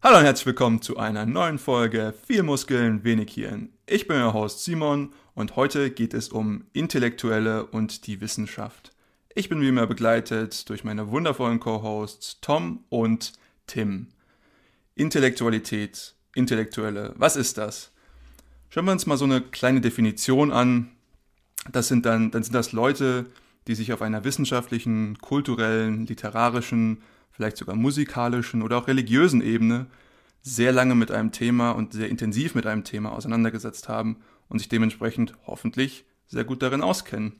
Hallo und herzlich willkommen zu einer neuen Folge Viel Muskeln, wenig Hirn. Ich bin euer Host Simon und heute geht es um Intellektuelle und die Wissenschaft. Ich bin wie immer begleitet durch meine wundervollen Co-Hosts Tom und Tim. Intellektualität, Intellektuelle, was ist das? Schauen wir uns mal so eine kleine Definition an. Das sind dann, dann sind das Leute, die sich auf einer wissenschaftlichen, kulturellen, literarischen, vielleicht sogar musikalischen oder auch religiösen Ebene sehr lange mit einem Thema und sehr intensiv mit einem Thema auseinandergesetzt haben und sich dementsprechend hoffentlich sehr gut darin auskennen.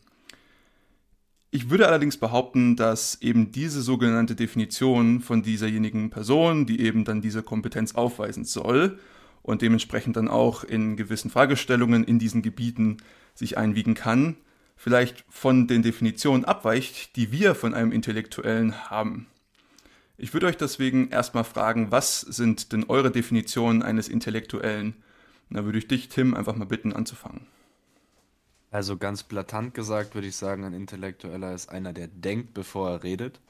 Ich würde allerdings behaupten, dass eben diese sogenannte Definition von dieserjenigen Person, die eben dann diese Kompetenz aufweisen soll und dementsprechend dann auch in gewissen Fragestellungen in diesen Gebieten sich einwiegen kann, vielleicht von den Definitionen abweicht, die wir von einem Intellektuellen haben. Ich würde euch deswegen erstmal fragen, was sind denn eure Definitionen eines Intellektuellen? Da würde ich dich, Tim, einfach mal bitten anzufangen. Also ganz blatant gesagt würde ich sagen, ein Intellektueller ist einer, der denkt, bevor er redet.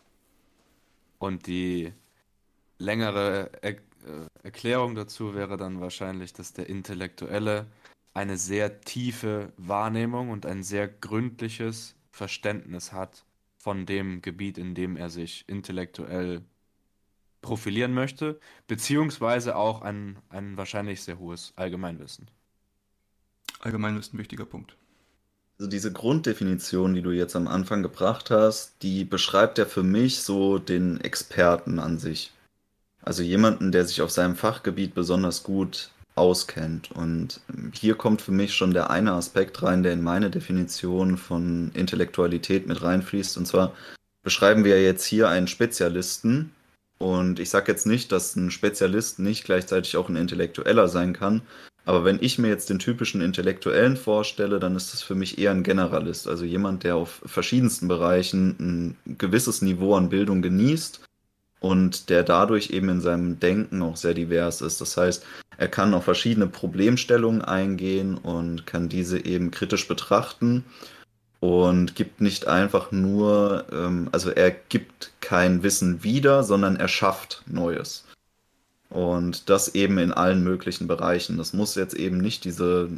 Und die längere er äh, Erklärung dazu wäre dann wahrscheinlich, dass der Intellektuelle eine sehr tiefe Wahrnehmung und ein sehr gründliches Verständnis hat von dem Gebiet, in dem er sich intellektuell profilieren möchte, beziehungsweise auch ein, ein wahrscheinlich sehr hohes Allgemeinwissen. Allgemeinwissen, wichtiger Punkt. Also diese Grunddefinition, die du jetzt am Anfang gebracht hast, die beschreibt ja für mich so den Experten an sich. Also jemanden, der sich auf seinem Fachgebiet besonders gut auskennt. Und hier kommt für mich schon der eine Aspekt rein, der in meine Definition von Intellektualität mit reinfließt. Und zwar beschreiben wir jetzt hier einen Spezialisten, und ich sage jetzt nicht, dass ein Spezialist nicht gleichzeitig auch ein Intellektueller sein kann. Aber wenn ich mir jetzt den typischen Intellektuellen vorstelle, dann ist das für mich eher ein Generalist. Also jemand, der auf verschiedensten Bereichen ein gewisses Niveau an Bildung genießt und der dadurch eben in seinem Denken auch sehr divers ist. Das heißt, er kann auf verschiedene Problemstellungen eingehen und kann diese eben kritisch betrachten und gibt nicht einfach nur, ähm, also er gibt kein Wissen wieder, sondern er schafft Neues. Und das eben in allen möglichen Bereichen. Das muss jetzt eben nicht diese,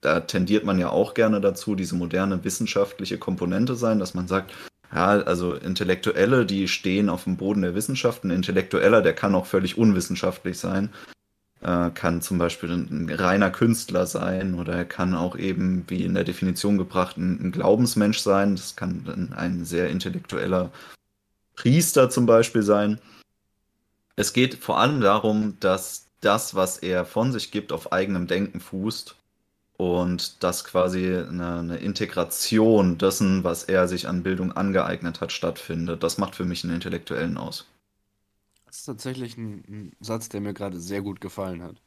da tendiert man ja auch gerne dazu, diese moderne wissenschaftliche Komponente sein, dass man sagt, ja, also Intellektuelle, die stehen auf dem Boden der Wissenschaften. Intellektueller, der kann auch völlig unwissenschaftlich sein äh, kann zum Beispiel ein reiner Künstler sein oder er kann auch eben, wie in der Definition gebracht, ein, ein Glaubensmensch sein. Das kann ein sehr intellektueller Priester zum Beispiel sein. Es geht vor allem darum, dass das, was er von sich gibt, auf eigenem Denken fußt und dass quasi eine, eine, Integration dessen, was er sich an Bildung angeeignet hat, stattfindet. Das macht für mich einen Intellektuellen aus. Ist tatsächlich ein, ein Satz, der mir gerade sehr gut gefallen hat.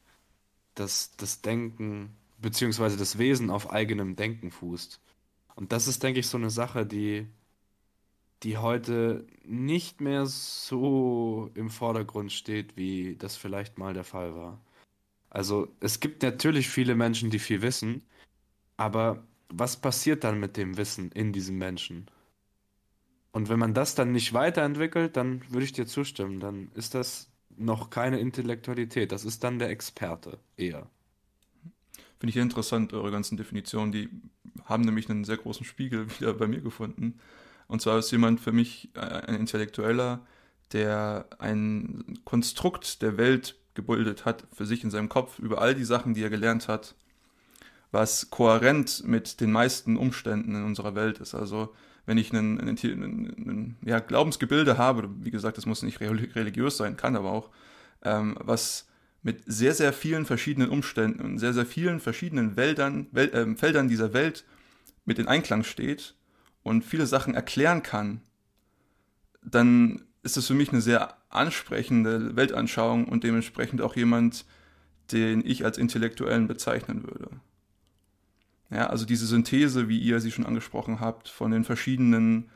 Dass das Denken, beziehungsweise das Wesen auf eigenem Denken fußt. Und das ist, denke ich, so eine Sache, die, die heute nicht mehr so im Vordergrund steht, wie das vielleicht mal der Fall war. Also es gibt natürlich viele Menschen, die viel wissen, aber was passiert dann mit dem Wissen in diesem Menschen? Und wenn man das dann nicht weiterentwickelt, dann würde ich dir zustimmen. Dann ist das noch keine Intellektualität. Das ist dann der Experte eher. Finde ich interessant, eure ganzen Definitionen. Die haben nämlich einen sehr großen Spiegel wieder bei mir gefunden. Und zwar ist jemand für mich äh, ein Intellektueller, der ein Konstrukt der Welt gebildet hat für sich in seinem Kopf über all die Sachen, die er gelernt hat, was kohärent mit den meisten Umständen in unserer Welt ist. Also wenn ich einen ja, Glaubensgebilde habe, wie gesagt, das muss nicht religiös sein, kann aber auch, ähm, was mit sehr, sehr vielen verschiedenen Umständen und sehr, sehr vielen verschiedenen Wäldern, Wel äh, Feldern dieser Welt mit in Einklang steht und viele Sachen erklären kann, dann ist das für mich eine sehr ansprechende Weltanschauung und dementsprechend auch jemand, den ich als Intellektuellen bezeichnen würde. Ja, also diese Synthese, wie ihr sie schon angesprochen habt, von den verschiedenen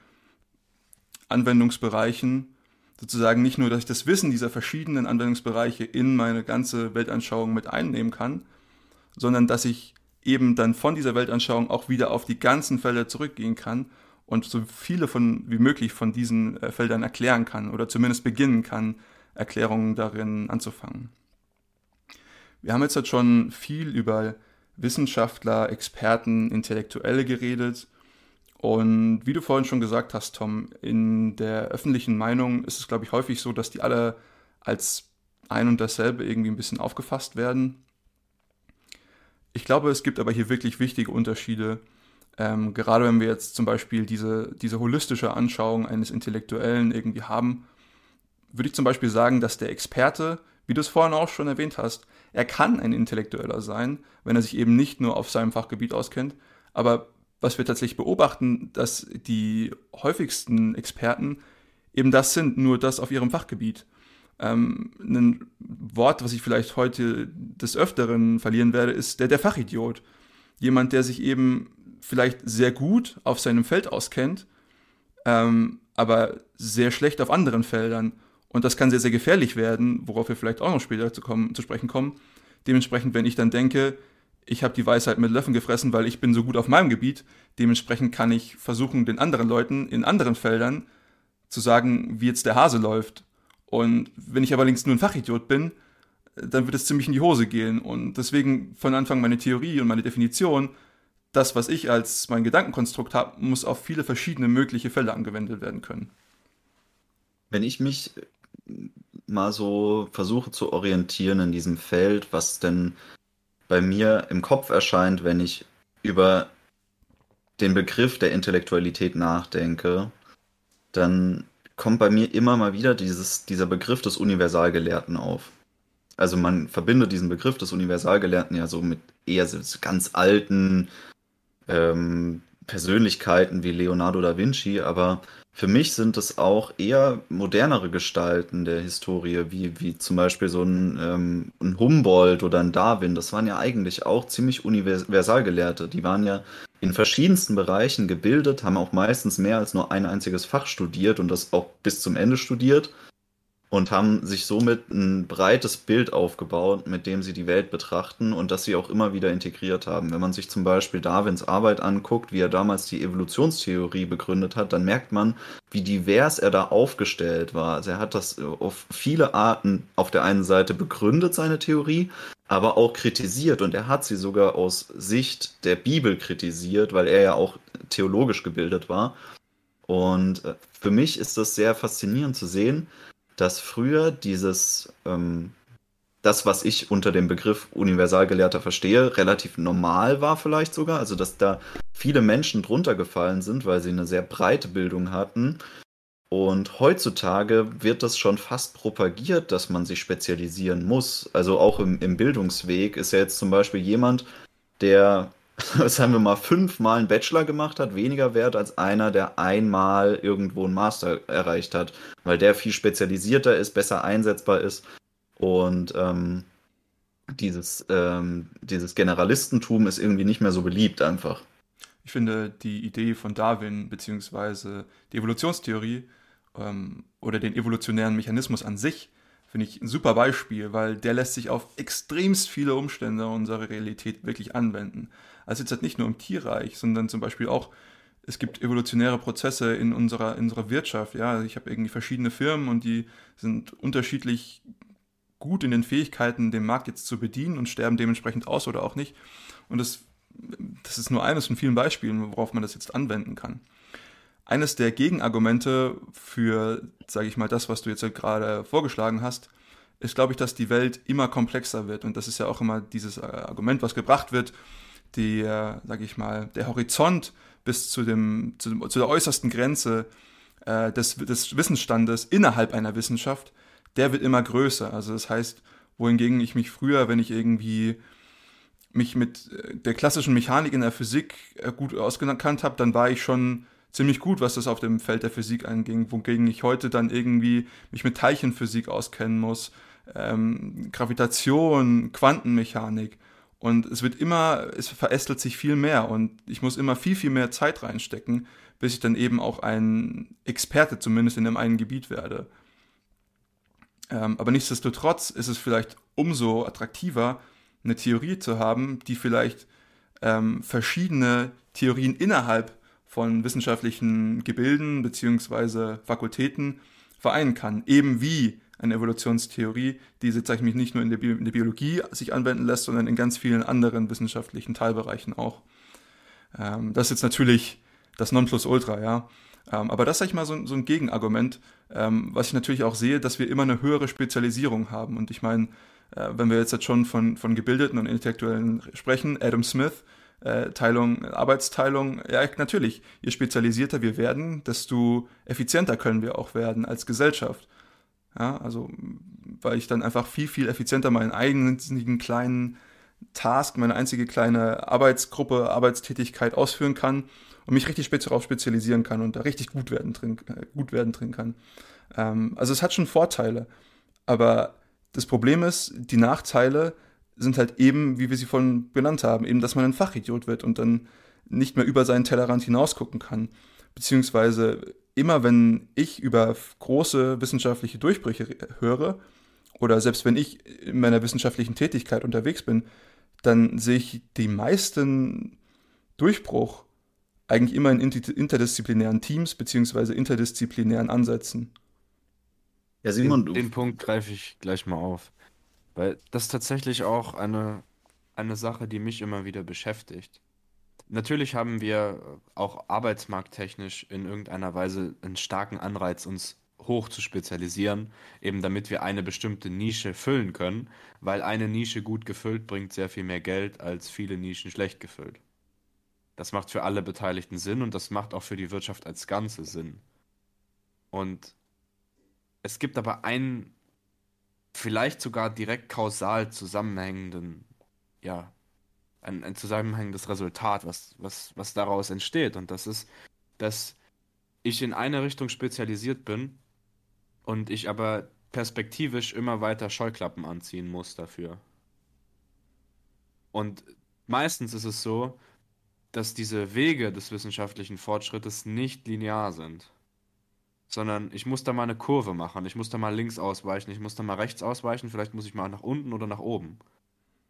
Anwendungsbereichen, sozusagen nicht nur, dass ich das Wissen dieser verschiedenen Anwendungsbereiche in meine ganze Weltanschauung mit einnehmen kann, sondern dass ich eben dann von dieser Weltanschauung auch wieder auf die ganzen Felder zurückgehen kann und so viele von wie möglich von diesen äh, Feldern erklären kann oder zumindest beginnen kann, Erklärungen darin anzufangen. Wir haben jetzt halt schon viel über Wissenschaftler, Experten, Intellektuelle geredet. Und wie du vorhin schon gesagt hast, Tom, in der öffentlichen Meinung ist es, glaube ich, häufig so, dass die alle als ein und dasselbe irgendwie ein bisschen aufgefasst werden. Ich glaube, es gibt aber hier wirklich wichtige Unterschiede. Ähm, gerade wenn wir jetzt zum Beispiel diese, diese holistische Anschauung eines Intellektuellen irgendwie haben, würde ich zum Beispiel sagen, dass der Experte, wie du es vorhin auch schon erwähnt hast, er kann ein Intellektueller sein, wenn er sich eben nicht nur auf seinem Fachgebiet auskennt. Aber was wir tatsächlich beobachten, dass die häufigsten Experten eben das sind, nur das auf ihrem Fachgebiet. Ähm, ein Wort, was ich vielleicht heute des Öfteren verlieren werde, ist der, der Fachidiot. Jemand, der sich eben vielleicht sehr gut auf seinem Feld auskennt, ähm, aber sehr schlecht auf anderen Feldern. Und das kann sehr, sehr gefährlich werden, worauf wir vielleicht auch noch später zu, kommen, zu sprechen kommen. Dementsprechend, wenn ich dann denke, ich habe die Weisheit mit Löffeln gefressen, weil ich bin so gut auf meinem Gebiet, dementsprechend kann ich versuchen, den anderen Leuten in anderen Feldern zu sagen, wie jetzt der Hase läuft. Und wenn ich aber links nur ein Fachidiot bin, dann wird es ziemlich in die Hose gehen. Und deswegen von Anfang meine Theorie und meine Definition, das, was ich als mein Gedankenkonstrukt habe, muss auf viele verschiedene mögliche Fälle angewendet werden können. Wenn ich mich mal so versuche zu orientieren in diesem Feld, was denn bei mir im Kopf erscheint, wenn ich über den Begriff der Intellektualität nachdenke, dann kommt bei mir immer mal wieder dieses, dieser Begriff des Universalgelehrten auf. Also man verbindet diesen Begriff des Universalgelehrten ja so mit eher ganz alten ähm, Persönlichkeiten wie Leonardo da Vinci, aber für mich sind es auch eher modernere Gestalten der Historie, wie, wie zum Beispiel so ein, ähm, ein Humboldt oder ein Darwin. Das waren ja eigentlich auch ziemlich Universalgelehrte. Die waren ja in verschiedensten Bereichen gebildet, haben auch meistens mehr als nur ein einziges Fach studiert und das auch bis zum Ende studiert und haben sich somit ein breites Bild aufgebaut, mit dem sie die Welt betrachten und das sie auch immer wieder integriert haben. Wenn man sich zum Beispiel Darwins Arbeit anguckt, wie er damals die Evolutionstheorie begründet hat, dann merkt man, wie divers er da aufgestellt war. Also er hat das auf viele Arten auf der einen Seite begründet, seine Theorie, aber auch kritisiert und er hat sie sogar aus Sicht der Bibel kritisiert, weil er ja auch theologisch gebildet war. Und äh, für mich ist das sehr faszinierend zu sehen, dass früher dieses, ähm, das, was ich unter dem Begriff Universalgelehrter verstehe, relativ normal war vielleicht sogar. Also, dass da viele Menschen drunter gefallen sind, weil sie eine sehr breite Bildung hatten. Und heutzutage wird das schon fast propagiert, dass man sich spezialisieren muss. Also auch im, im Bildungsweg ist ja jetzt zum Beispiel jemand, der sagen wir mal, fünfmal einen Bachelor gemacht hat, weniger wert als einer, der einmal irgendwo einen Master erreicht hat, weil der viel spezialisierter ist, besser einsetzbar ist und ähm, dieses, ähm, dieses Generalistentum ist irgendwie nicht mehr so beliebt einfach. Ich finde die Idee von Darwin beziehungsweise die Evolutionstheorie ähm, oder den evolutionären Mechanismus an sich finde ich ein super Beispiel, weil der lässt sich auf extremst viele Umstände unserer Realität wirklich anwenden. Also jetzt halt nicht nur im Tierreich, sondern zum Beispiel auch, es gibt evolutionäre Prozesse in unserer, in unserer Wirtschaft. Ja, ich habe irgendwie verschiedene Firmen und die sind unterschiedlich gut in den Fähigkeiten, den Markt jetzt zu bedienen und sterben dementsprechend aus oder auch nicht. Und das, das ist nur eines von vielen Beispielen, worauf man das jetzt anwenden kann eines der Gegenargumente für, sage ich mal, das, was du jetzt gerade vorgeschlagen hast, ist, glaube ich, dass die Welt immer komplexer wird. Und das ist ja auch immer dieses äh, Argument, was gebracht wird, der, sage ich mal, der Horizont bis zu, dem, zu, dem, zu der äußersten Grenze äh, des, des Wissensstandes innerhalb einer Wissenschaft, der wird immer größer. Also das heißt, wohingegen ich mich früher, wenn ich irgendwie mich mit äh, der klassischen Mechanik in der Physik äh, gut ausgekannt habe, dann war ich schon ziemlich gut, was das auf dem Feld der Physik anging, wogegen ich heute dann irgendwie mich mit Teilchenphysik auskennen muss, ähm, Gravitation, Quantenmechanik. Und es wird immer, es verästelt sich viel mehr und ich muss immer viel, viel mehr Zeit reinstecken, bis ich dann eben auch ein Experte zumindest in dem einen Gebiet werde. Ähm, aber nichtsdestotrotz ist es vielleicht umso attraktiver, eine Theorie zu haben, die vielleicht ähm, verschiedene Theorien innerhalb von wissenschaftlichen Gebilden bzw. Fakultäten vereinen kann. Eben wie eine Evolutionstheorie, die sich nicht nur in der, Bi in der, Biologie sich anwenden lässt, sondern in ganz vielen anderen wissenschaftlichen Teilbereichen auch. Ähm, das ist jetzt natürlich das Nonplusultra, ja. Ähm, aber das ist, ich mal, so, so ein Gegenargument, ähm, was ich natürlich auch sehe, dass wir immer eine höhere Spezialisierung haben. Und ich meine, äh, wenn wir jetzt, schon von, von Gebildeten und Intellektuellen sprechen, Adam Smith, äh, Teilung, Arbeitsteilung, ja, natürlich, je spezialisierter wir werden, desto effizienter können wir auch werden als Gesellschaft. Ja, also, weil ich dann einfach viel, viel effizienter meinen eigenen kleinen Task, meine einzige kleine Arbeitsgruppe, Arbeitstätigkeit ausführen kann und mich richtig darauf spezialisieren kann und da richtig gut werden drin, äh, gut werden drin kann. Ähm, also es hat schon Vorteile, aber das Problem ist, die Nachteile sind halt eben, wie wir sie vorhin benannt haben, eben, dass man ein Fachidiot wird und dann nicht mehr über seinen Tellerrand hinausgucken kann. Beziehungsweise immer wenn ich über große wissenschaftliche Durchbrüche höre, oder selbst wenn ich in meiner wissenschaftlichen Tätigkeit unterwegs bin, dann sehe ich die meisten Durchbruch eigentlich immer in interdisziplinären Teams beziehungsweise interdisziplinären Ansätzen. Ja, Simon, den, den Punkt greife ich gleich mal auf. Weil das ist tatsächlich auch eine, eine Sache, die mich immer wieder beschäftigt. Natürlich haben wir auch arbeitsmarkttechnisch in irgendeiner Weise einen starken Anreiz, uns hoch zu spezialisieren, eben damit wir eine bestimmte Nische füllen können, weil eine Nische gut gefüllt bringt sehr viel mehr Geld als viele Nischen schlecht gefüllt. Das macht für alle Beteiligten Sinn und das macht auch für die Wirtschaft als Ganze Sinn. Und es gibt aber einen vielleicht sogar direkt kausal zusammenhängenden, ja, ein, ein zusammenhängendes Resultat, was, was, was daraus entsteht. Und das ist, dass ich in eine Richtung spezialisiert bin und ich aber perspektivisch immer weiter Scheuklappen anziehen muss dafür. Und meistens ist es so, dass diese Wege des wissenschaftlichen Fortschrittes nicht linear sind sondern ich muss da mal eine Kurve machen, ich muss da mal links ausweichen, ich muss da mal rechts ausweichen, vielleicht muss ich mal nach unten oder nach oben.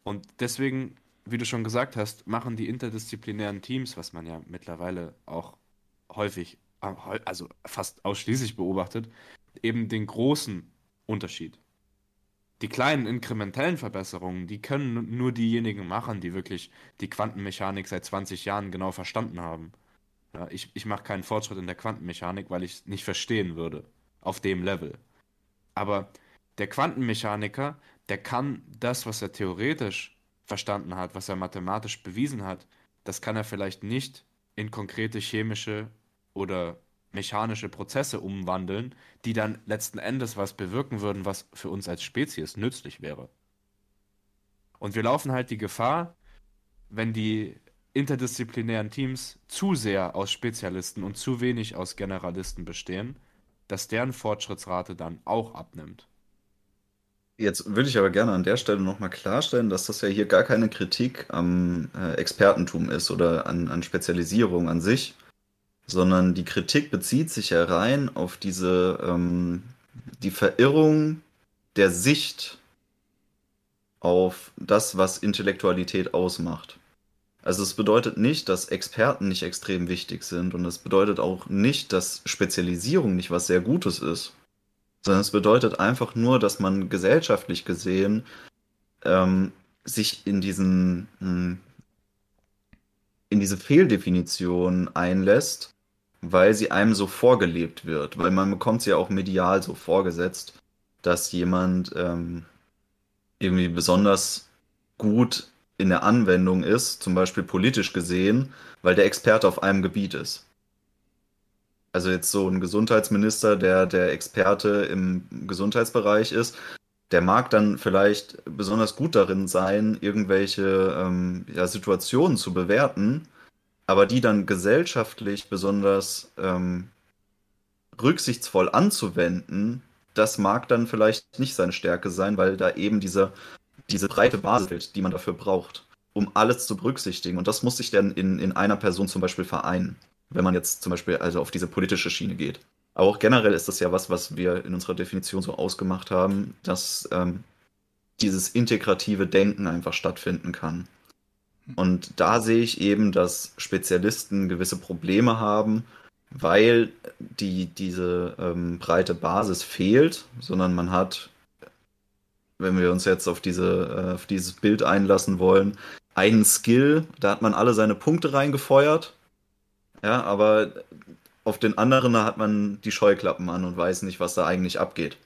Und deswegen, wie du schon gesagt hast, machen die interdisziplinären Teams, was man ja mittlerweile auch häufig, also fast ausschließlich beobachtet, eben den großen Unterschied. Die kleinen inkrementellen Verbesserungen, die können nur diejenigen machen, die wirklich die Quantenmechanik seit 20 Jahren genau verstanden haben. Ja, ich ich mache keinen Fortschritt in der Quantenmechanik, weil ich es nicht verstehen würde. Auf dem Level. Aber der Quantenmechaniker, der kann das, was er theoretisch verstanden hat, was er mathematisch bewiesen hat, das kann er vielleicht nicht in konkrete chemische oder mechanische Prozesse umwandeln, die dann letzten Endes was bewirken würden, was für uns als Spezies nützlich wäre. Und wir laufen halt die Gefahr, wenn die interdisziplinären Teams zu sehr aus Spezialisten und zu wenig aus Generalisten bestehen, dass deren Fortschrittsrate dann auch abnimmt. Jetzt würde ich aber gerne an der Stelle nochmal klarstellen, dass das ja hier gar keine Kritik am äh, Expertentum ist oder an, an Spezialisierung an sich, sondern die Kritik bezieht sich ja rein auf diese ähm, die Verirrung der Sicht auf das, was Intellektualität ausmacht. Also es bedeutet nicht, dass Experten nicht extrem wichtig sind und es bedeutet auch nicht, dass Spezialisierung nicht was sehr Gutes ist, sondern es bedeutet einfach nur, dass man gesellschaftlich gesehen ähm, sich in diesen hm, in diese Fehldefinition einlässt, weil sie einem so vorgelebt wird, weil man bekommt sie ja auch medial so vorgesetzt, dass jemand ähm, irgendwie besonders gut in der Anwendung ist, zum Beispiel politisch gesehen, weil der Experte auf einem Gebiet ist. Also jetzt so ein Gesundheitsminister, der der Experte im Gesundheitsbereich ist, der mag dann vielleicht besonders gut darin sein, irgendwelche ähm, ja, Situationen zu bewerten, aber die dann gesellschaftlich besonders ähm, rücksichtsvoll anzuwenden, das mag dann vielleicht nicht seine Stärke sein, weil da eben dieser diese breite Basis, die man dafür braucht, um alles zu berücksichtigen. Und das muss sich dann in, in einer Person zum Beispiel vereinen, wenn man jetzt zum Beispiel also auf diese politische Schiene geht. Aber auch generell ist das ja was, was wir in unserer Definition so ausgemacht haben, dass ähm, dieses integrative Denken einfach stattfinden kann. Und da sehe ich eben, dass Spezialisten gewisse Probleme haben, weil die, diese ähm, breite Basis fehlt, sondern man hat, wenn wir uns jetzt auf, diese, äh, auf dieses Bild einlassen wollen, einen Skill, da hat man alle seine Punkte reingefeuert. Ja, aber auf den anderen hat man die Scheuklappen an und weiß nicht, was da eigentlich abgeht.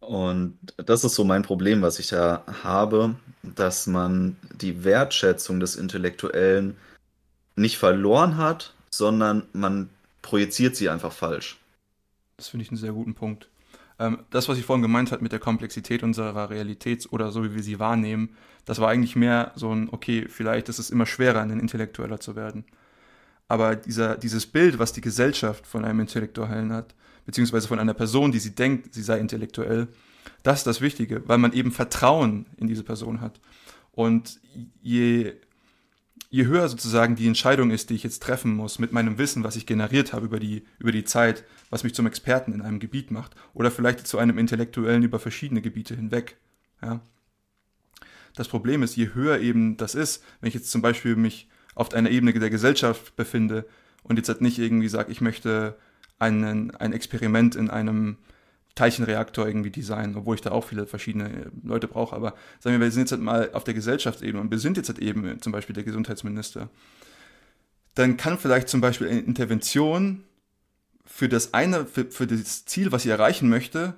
Und das ist so mein Problem, was ich da habe, dass man die Wertschätzung des Intellektuellen nicht verloren hat, sondern man projiziert sie einfach falsch. Das finde ich einen sehr guten Punkt. Ähm, das, was ich vorhin gemeint habe mit der Komplexität unserer Realität oder so, wie wir sie wahrnehmen, das war eigentlich mehr so ein, okay, vielleicht ist es immer schwerer, ein Intellektueller zu werden. Aber dieser, dieses Bild, was die Gesellschaft von einem Intellektuellen hat, beziehungsweise von einer Person, die sie denkt, sie sei intellektuell, das ist das Wichtige, weil man eben Vertrauen in diese Person hat. Und je, je höher sozusagen die Entscheidung ist, die ich jetzt treffen muss, mit meinem Wissen, was ich generiert habe über die, über die Zeit, was mich zum Experten in einem Gebiet macht, oder vielleicht zu einem Intellektuellen über verschiedene Gebiete hinweg. Ja. Das Problem ist, je höher eben das ist, wenn ich jetzt zum Beispiel mich auf einer Ebene der Gesellschaft befinde und jetzt halt nicht irgendwie sage, ich möchte einen, ein Experiment in einem Teilchenreaktor irgendwie designen, obwohl ich da auch viele verschiedene Leute brauche. Aber sagen wir, wir sind jetzt halt mal auf der Gesellschaftsebene und wir sind jetzt halt eben zum Beispiel der Gesundheitsminister. Dann kann vielleicht zum Beispiel eine Intervention für das eine, für, für das Ziel, was ich erreichen möchte,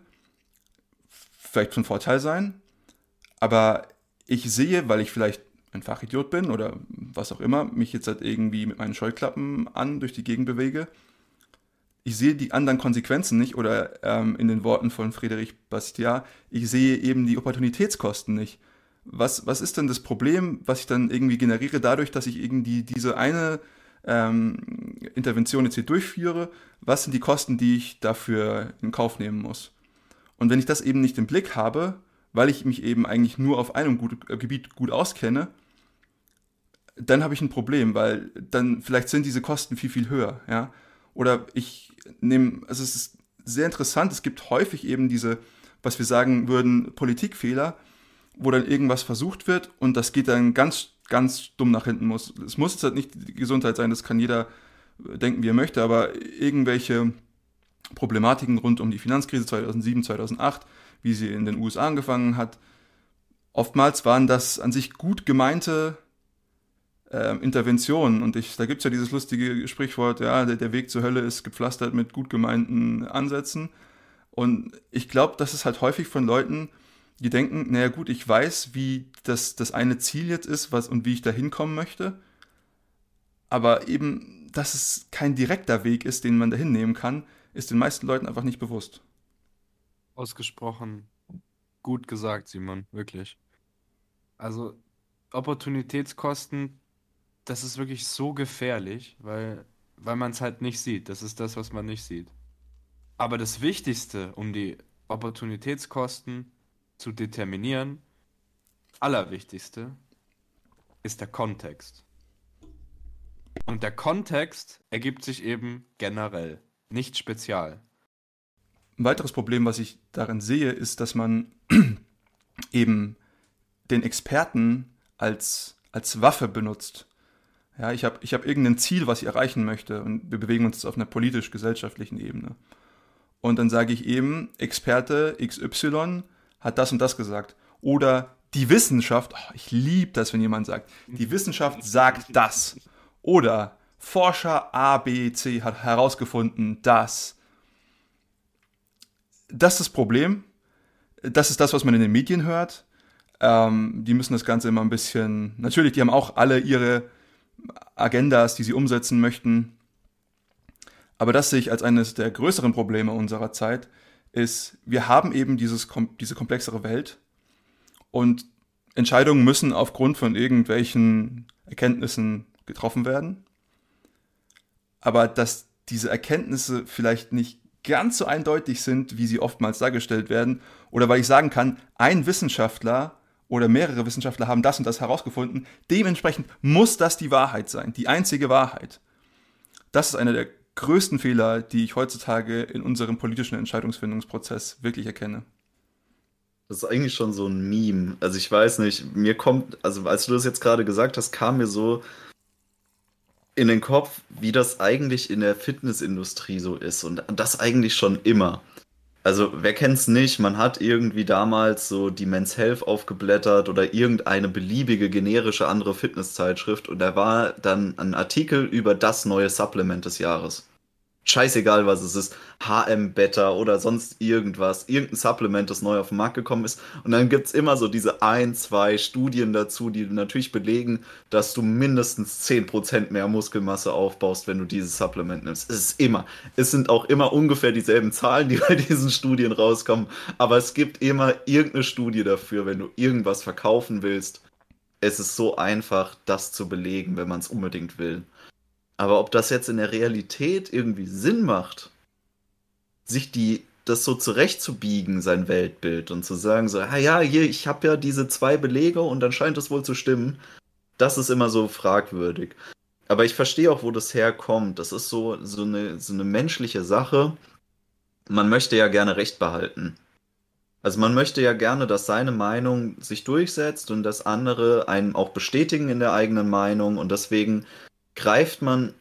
vielleicht von Vorteil sein. Aber ich sehe, weil ich vielleicht ein Fachidiot bin oder was auch immer, mich jetzt halt irgendwie mit meinen Scheuklappen an durch die Gegend bewege. Ich sehe die anderen Konsequenzen nicht oder ähm, in den Worten von Friedrich Bastiat, ich sehe eben die Opportunitätskosten nicht. Was, was ist denn das Problem, was ich dann irgendwie generiere dadurch, dass ich irgendwie diese eine ähm, Intervention jetzt hier durchführe? Was sind die Kosten, die ich dafür in Kauf nehmen muss? Und wenn ich das eben nicht im Blick habe, weil ich mich eben eigentlich nur auf einem gut, äh, Gebiet gut auskenne, dann habe ich ein Problem, weil dann vielleicht sind diese Kosten viel, viel höher, ja. Oder ich nehme, also es ist sehr interessant, es gibt häufig eben diese, was wir sagen würden, Politikfehler, wo dann irgendwas versucht wird und das geht dann ganz, ganz dumm nach hinten muss. Es muss jetzt halt nicht die Gesundheit sein, das kann jeder denken, wie er möchte, aber irgendwelche Problematiken rund um die Finanzkrise 2007, 2008, wie sie in den USA angefangen hat, oftmals waren das an sich gut gemeinte äh, Interventionen. Und ich, da gibt es ja dieses lustige Sprichwort, ja, der, der Weg zur Hölle ist gepflastert mit gut gemeinten Ansätzen. Und ich glaube, das ist halt häufig von Leuten, die denken, naja gut, ich weiß, wie das, das eine Ziel jetzt ist was, und wie ich da hinkommen möchte. Aber eben, dass es kein direkter Weg ist, den man da hinnehmen kann, ist den meisten Leuten einfach nicht bewusst. Ausgesprochen gut gesagt, Simon, wirklich. Also Opportunitätskosten das ist wirklich so gefährlich, weil, weil man es halt nicht sieht. Das ist das, was man nicht sieht. Aber das Wichtigste, um die Opportunitätskosten zu determinieren, allerwichtigste, ist der Kontext. Und der Kontext ergibt sich eben generell, nicht spezial. Ein weiteres Problem, was ich darin sehe, ist, dass man eben den Experten als, als Waffe benutzt. Ja, ich habe ich hab irgendein Ziel, was ich erreichen möchte und wir bewegen uns auf einer politisch-gesellschaftlichen Ebene. Und dann sage ich eben, Experte XY hat das und das gesagt. Oder die Wissenschaft, oh, ich liebe das, wenn jemand sagt, die Wissenschaft sagt das. Oder Forscher A, B, C hat herausgefunden, dass. Das ist das Problem. Das ist das, was man in den Medien hört. Ähm, die müssen das Ganze immer ein bisschen. Natürlich, die haben auch alle ihre Agendas, die sie umsetzen möchten. Aber das sehe ich als eines der größeren Probleme unserer Zeit, ist, wir haben eben dieses, diese komplexere Welt und Entscheidungen müssen aufgrund von irgendwelchen Erkenntnissen getroffen werden. Aber dass diese Erkenntnisse vielleicht nicht ganz so eindeutig sind, wie sie oftmals dargestellt werden, oder weil ich sagen kann, ein Wissenschaftler oder mehrere Wissenschaftler haben das und das herausgefunden. Dementsprechend muss das die Wahrheit sein, die einzige Wahrheit. Das ist einer der größten Fehler, die ich heutzutage in unserem politischen Entscheidungsfindungsprozess wirklich erkenne. Das ist eigentlich schon so ein Meme. Also ich weiß nicht, mir kommt, also als du das jetzt gerade gesagt hast, kam mir so, in den Kopf, wie das eigentlich in der Fitnessindustrie so ist. Und das eigentlich schon immer. Also, wer kennt's nicht? Man hat irgendwie damals so die Men's Health aufgeblättert oder irgendeine beliebige generische andere Fitnesszeitschrift und da war dann ein Artikel über das neue Supplement des Jahres scheißegal, was es ist, HM Beta oder sonst irgendwas, irgendein Supplement, das neu auf den Markt gekommen ist. Und dann gibt es immer so diese ein, zwei Studien dazu, die natürlich belegen, dass du mindestens 10% mehr Muskelmasse aufbaust, wenn du dieses Supplement nimmst. Es ist immer. Es sind auch immer ungefähr dieselben Zahlen, die bei diesen Studien rauskommen. Aber es gibt immer irgendeine Studie dafür, wenn du irgendwas verkaufen willst. Es ist so einfach, das zu belegen, wenn man es unbedingt will. Aber ob das jetzt in der Realität irgendwie Sinn macht, sich die das so zurechtzubiegen, sein Weltbild und zu sagen so, ah ja, hier, ich habe ja diese zwei Belege und dann scheint es wohl zu stimmen, das ist immer so fragwürdig. Aber ich verstehe auch, wo das herkommt. Das ist so, so, eine, so eine menschliche Sache. Man möchte ja gerne Recht behalten. Also man möchte ja gerne, dass seine Meinung sich durchsetzt und dass andere einen auch bestätigen in der eigenen Meinung und deswegen greift man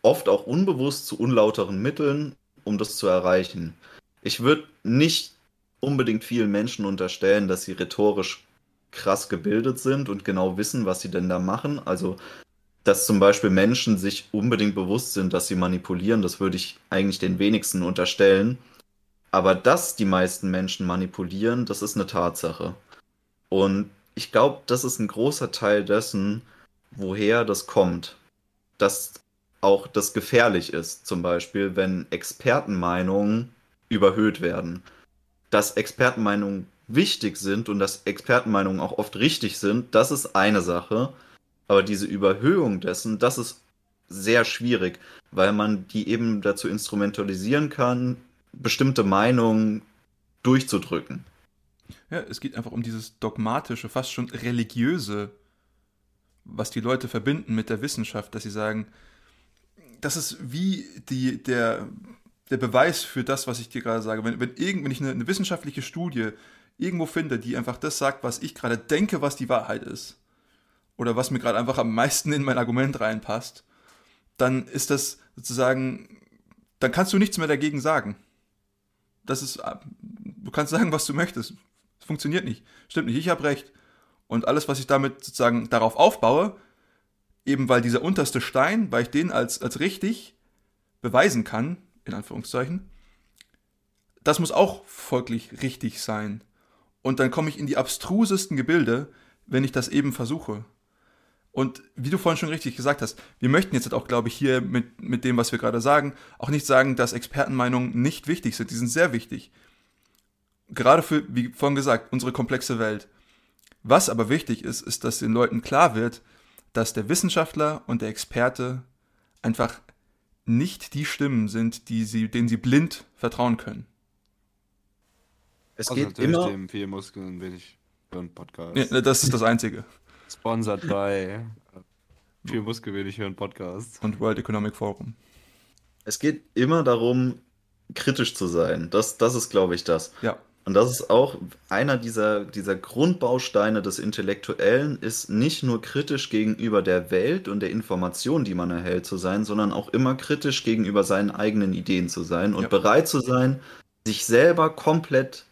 oft auch unbewusst zu unlauteren Mitteln, um das zu erreichen. Ich würde nicht unbedingt vielen Menschen unterstellen, dass sie rhetorisch krass gebildet sind und genau wissen, was sie denn da machen. Also, dass zum Beispiel Menschen sich unbedingt bewusst sind, dass sie manipulieren, das würde ich eigentlich den wenigsten unterstellen. Aber dass die meisten Menschen manipulieren, das ist eine Tatsache. Und ich glaube, das ist ein großer Teil dessen, woher das kommt dass auch das gefährlich ist, zum Beispiel, wenn Expertenmeinungen überhöht werden. Dass Expertenmeinungen wichtig sind und dass Expertenmeinungen auch oft richtig sind, das ist eine Sache. Aber diese Überhöhung dessen, das ist sehr schwierig, weil man die eben dazu instrumentalisieren kann, bestimmte Meinungen durchzudrücken. Ja, es geht einfach um dieses dogmatische, fast schon religiöse was die Leute verbinden mit der Wissenschaft, dass sie sagen, das ist wie die, der, der Beweis für das, was ich dir gerade sage. Wenn, wenn, irgend, wenn ich eine, eine wissenschaftliche Studie irgendwo finde, die einfach das sagt, was ich gerade denke, was die Wahrheit ist, oder was mir gerade einfach am meisten in mein Argument reinpasst, dann ist das sozusagen, dann kannst du nichts mehr dagegen sagen. Das ist, du kannst sagen, was du möchtest. Es funktioniert nicht. Stimmt nicht, ich habe recht. Und alles, was ich damit sozusagen darauf aufbaue, eben weil dieser unterste Stein, weil ich den als, als richtig beweisen kann, in Anführungszeichen, das muss auch folglich richtig sein. Und dann komme ich in die abstrusesten Gebilde, wenn ich das eben versuche. Und wie du vorhin schon richtig gesagt hast, wir möchten jetzt auch, glaube ich, hier mit, mit dem, was wir gerade sagen, auch nicht sagen, dass Expertenmeinungen nicht wichtig sind. Die sind sehr wichtig. Gerade für, wie vorhin gesagt, unsere komplexe Welt. Was aber wichtig ist, ist, dass den Leuten klar wird, dass der Wissenschaftler und der Experte einfach nicht die Stimmen sind, die sie, denen sie blind vertrauen können. Es also geht immer dem viel Muskeln wenig hören Podcast. Ja, das ist das Einzige. Sponsored by viel Muskel wenig hören Podcast und World Economic Forum. Es geht immer darum, kritisch zu sein. Das, das ist, glaube ich, das. Ja. Und das ist auch einer dieser, dieser Grundbausteine des Intellektuellen, ist nicht nur kritisch gegenüber der Welt und der Information, die man erhält, zu sein, sondern auch immer kritisch gegenüber seinen eigenen Ideen zu sein und ja. bereit zu sein, sich selber komplett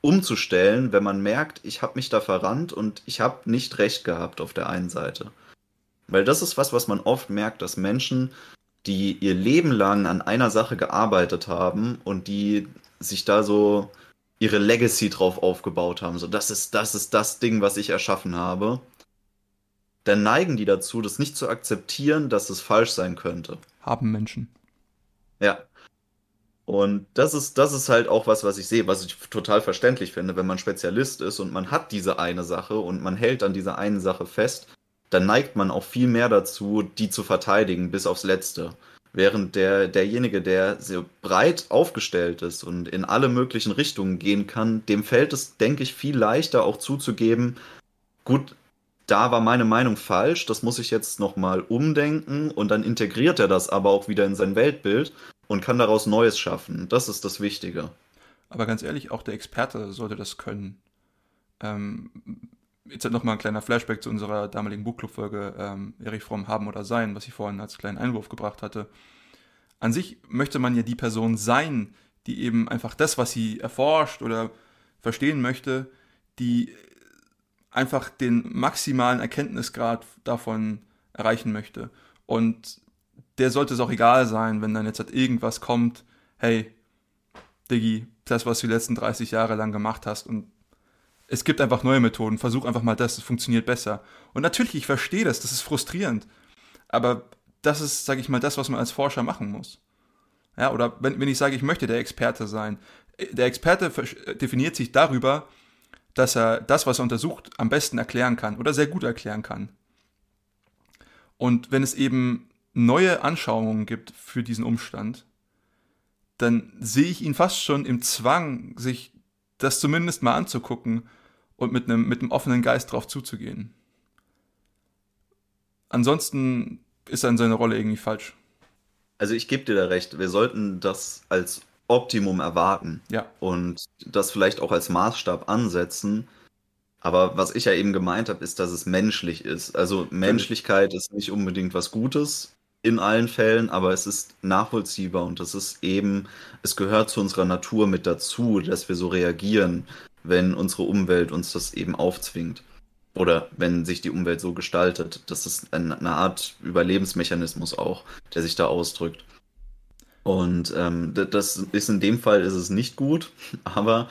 umzustellen, wenn man merkt, ich habe mich da verrannt und ich habe nicht recht gehabt auf der einen Seite. Weil das ist was, was man oft merkt, dass Menschen, die ihr Leben lang an einer Sache gearbeitet haben und die sich da so ihre Legacy drauf aufgebaut haben. So, das ist, das ist das Ding, was ich erschaffen habe. Dann neigen die dazu, das nicht zu akzeptieren, dass es falsch sein könnte. Haben Menschen. Ja. Und das ist, das ist halt auch was, was ich sehe, was ich total verständlich finde, wenn man Spezialist ist und man hat diese eine Sache und man hält an dieser einen Sache fest, dann neigt man auch viel mehr dazu, die zu verteidigen bis aufs Letzte. Während der, derjenige, der sehr breit aufgestellt ist und in alle möglichen Richtungen gehen kann, dem fällt es, denke ich, viel leichter auch zuzugeben, gut, da war meine Meinung falsch, das muss ich jetzt nochmal umdenken und dann integriert er das aber auch wieder in sein Weltbild und kann daraus Neues schaffen. Das ist das Wichtige. Aber ganz ehrlich, auch der Experte sollte das können. Ähm, jetzt nochmal ein kleiner Flashback zu unserer damaligen Buchclub-Folge ähm, Erich Fromm haben oder sein, was ich vorhin als kleinen Einwurf gebracht hatte. An sich möchte man ja die Person sein, die eben einfach das, was sie erforscht oder verstehen möchte, die einfach den maximalen Erkenntnisgrad davon erreichen möchte. Und der sollte es auch egal sein, wenn dann jetzt halt irgendwas kommt, hey, Diggi, das, was du die letzten 30 Jahre lang gemacht hast und es gibt einfach neue Methoden, versuch einfach mal das, es funktioniert besser. Und natürlich, ich verstehe das, das ist frustrierend. Aber das ist, sage ich mal, das, was man als Forscher machen muss. Ja, oder wenn, wenn ich sage, ich möchte der Experte sein. Der Experte definiert sich darüber, dass er das, was er untersucht, am besten erklären kann oder sehr gut erklären kann. Und wenn es eben neue Anschauungen gibt für diesen Umstand, dann sehe ich ihn fast schon im Zwang, sich das zumindest mal anzugucken und mit einem, mit einem offenen Geist drauf zuzugehen. Ansonsten ist er in seiner Rolle irgendwie falsch. Also ich gebe dir da recht, wir sollten das als Optimum erwarten ja. und das vielleicht auch als Maßstab ansetzen. Aber was ich ja eben gemeint habe, ist, dass es menschlich ist. Also Menschlichkeit ist nicht unbedingt was Gutes in allen Fällen, aber es ist nachvollziehbar und das ist eben, es gehört zu unserer Natur mit dazu, dass wir so reagieren, wenn unsere Umwelt uns das eben aufzwingt. Oder wenn sich die Umwelt so gestaltet. Das ist eine Art Überlebensmechanismus auch, der sich da ausdrückt. Und ähm, das ist in dem Fall ist es nicht gut, aber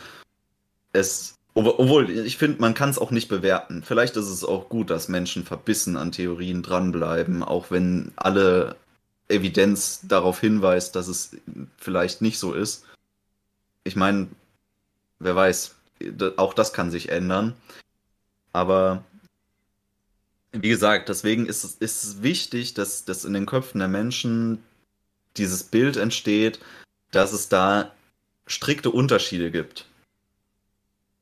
es, obwohl ich finde, man kann es auch nicht bewerten. Vielleicht ist es auch gut, dass Menschen verbissen an Theorien dranbleiben, auch wenn alle Evidenz darauf hinweist, dass es vielleicht nicht so ist. Ich meine, wer weiß, auch das kann sich ändern. Aber wie gesagt, deswegen ist es, ist es wichtig, dass, dass in den Köpfen der Menschen dieses Bild entsteht, dass es da strikte Unterschiede gibt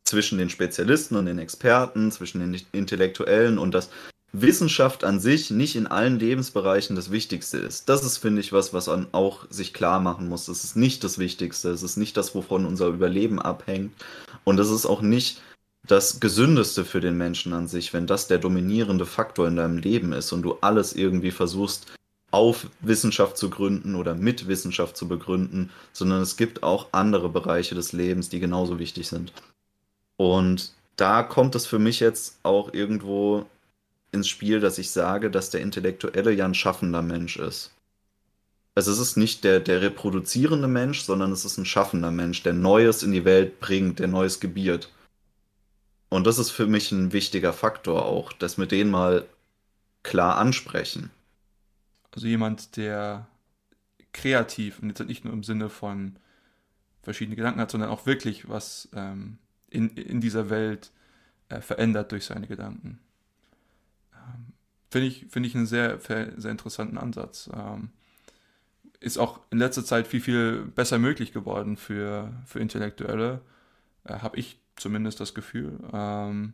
zwischen den Spezialisten und den Experten, zwischen den Intellektuellen und dass Wissenschaft an sich nicht in allen Lebensbereichen das Wichtigste ist. Das ist, finde ich, was, was man auch sich klar machen muss. Das ist nicht das Wichtigste. Es ist nicht das, wovon unser Überleben abhängt. Und es ist auch nicht das Gesündeste für den Menschen an sich, wenn das der dominierende Faktor in deinem Leben ist und du alles irgendwie versuchst auf Wissenschaft zu gründen oder mit Wissenschaft zu begründen, sondern es gibt auch andere Bereiche des Lebens, die genauso wichtig sind. Und da kommt es für mich jetzt auch irgendwo ins Spiel, dass ich sage, dass der Intellektuelle ja ein schaffender Mensch ist. Also es ist nicht der, der reproduzierende Mensch, sondern es ist ein schaffender Mensch, der Neues in die Welt bringt, der Neues gebiert. Und das ist für mich ein wichtiger Faktor auch, dass wir den mal klar ansprechen. Also jemand, der kreativ und jetzt nicht nur im Sinne von verschiedene Gedanken hat, sondern auch wirklich was ähm, in, in dieser Welt äh, verändert durch seine Gedanken. Ähm, Finde ich, find ich einen sehr, sehr interessanten Ansatz. Ähm, ist auch in letzter Zeit viel, viel besser möglich geworden für, für Intellektuelle, äh, habe ich zumindest das Gefühl, ähm,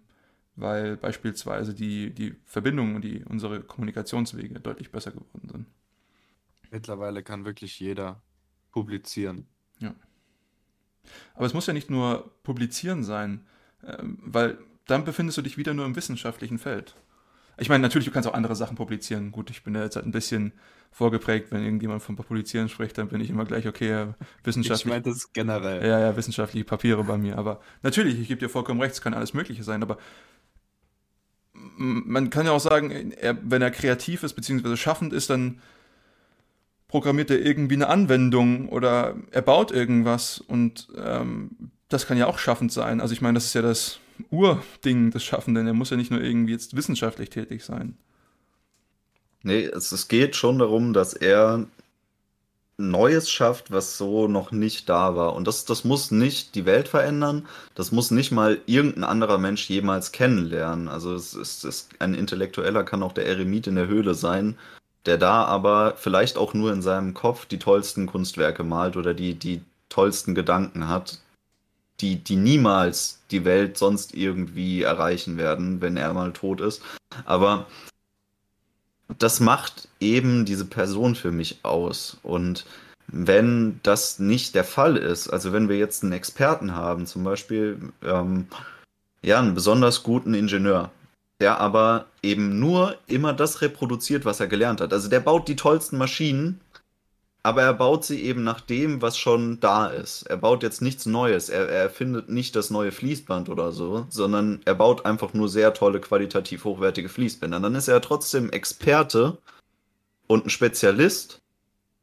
weil beispielsweise die, die Verbindungen und die, unsere Kommunikationswege deutlich besser geworden sind. Mittlerweile kann wirklich jeder publizieren. Ja. Aber es muss ja nicht nur publizieren sein, äh, weil dann befindest du dich wieder nur im wissenschaftlichen Feld. Ich meine, natürlich, du kannst auch andere Sachen publizieren. Gut, ich bin ja jetzt halt ein bisschen vorgeprägt, wenn irgendjemand von Publizieren spricht, dann bin ich immer gleich, okay, wissenschaftlich. Ich meine das generell. Ja, ja, wissenschaftliche Papiere bei mir. Aber natürlich, ich gebe dir vollkommen recht, es kann alles Mögliche sein, aber man kann ja auch sagen, er, wenn er kreativ ist, beziehungsweise schaffend ist, dann programmiert er irgendwie eine Anwendung oder er baut irgendwas und ähm, das kann ja auch schaffend sein. Also ich meine, das ist ja das Urding des Schaffenden. Er muss ja nicht nur irgendwie jetzt wissenschaftlich tätig sein. Nee, es, es geht schon darum, dass er Neues schafft, was so noch nicht da war. Und das, das muss nicht die Welt verändern, das muss nicht mal irgendein anderer Mensch jemals kennenlernen. Also es ist, es, ein Intellektueller kann auch der Eremit in der Höhle sein, der da aber vielleicht auch nur in seinem Kopf die tollsten Kunstwerke malt oder die, die tollsten Gedanken hat, die, die niemals die Welt sonst irgendwie erreichen werden, wenn er mal tot ist. Aber das macht eben diese Person für mich aus. Und wenn das nicht der Fall ist, also wenn wir jetzt einen Experten haben, zum Beispiel, ähm, ja, einen besonders guten Ingenieur, der aber eben nur immer das reproduziert, was er gelernt hat. Also der baut die tollsten Maschinen, aber er baut sie eben nach dem, was schon da ist. Er baut jetzt nichts Neues. Er, er erfindet nicht das neue Fließband oder so, sondern er baut einfach nur sehr tolle, qualitativ hochwertige Fließbänder. Dann ist er trotzdem Experte und ein Spezialist,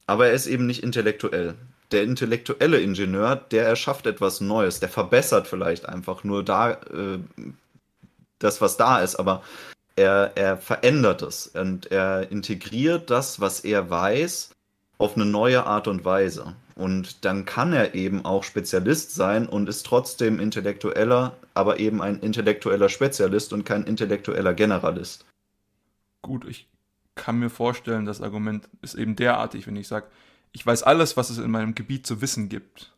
aber er ist eben nicht intellektuell. Der intellektuelle Ingenieur, der erschafft etwas Neues, der verbessert vielleicht einfach nur da äh, das, was da ist, aber er, er verändert es und er integriert das, was er weiß, auf eine neue Art und Weise. Und dann kann er eben auch Spezialist sein und ist trotzdem intellektueller, aber eben ein intellektueller Spezialist und kein intellektueller Generalist. Gut, ich kann mir vorstellen, das Argument ist eben derartig, wenn ich sage, ich weiß alles, was es in meinem Gebiet zu wissen gibt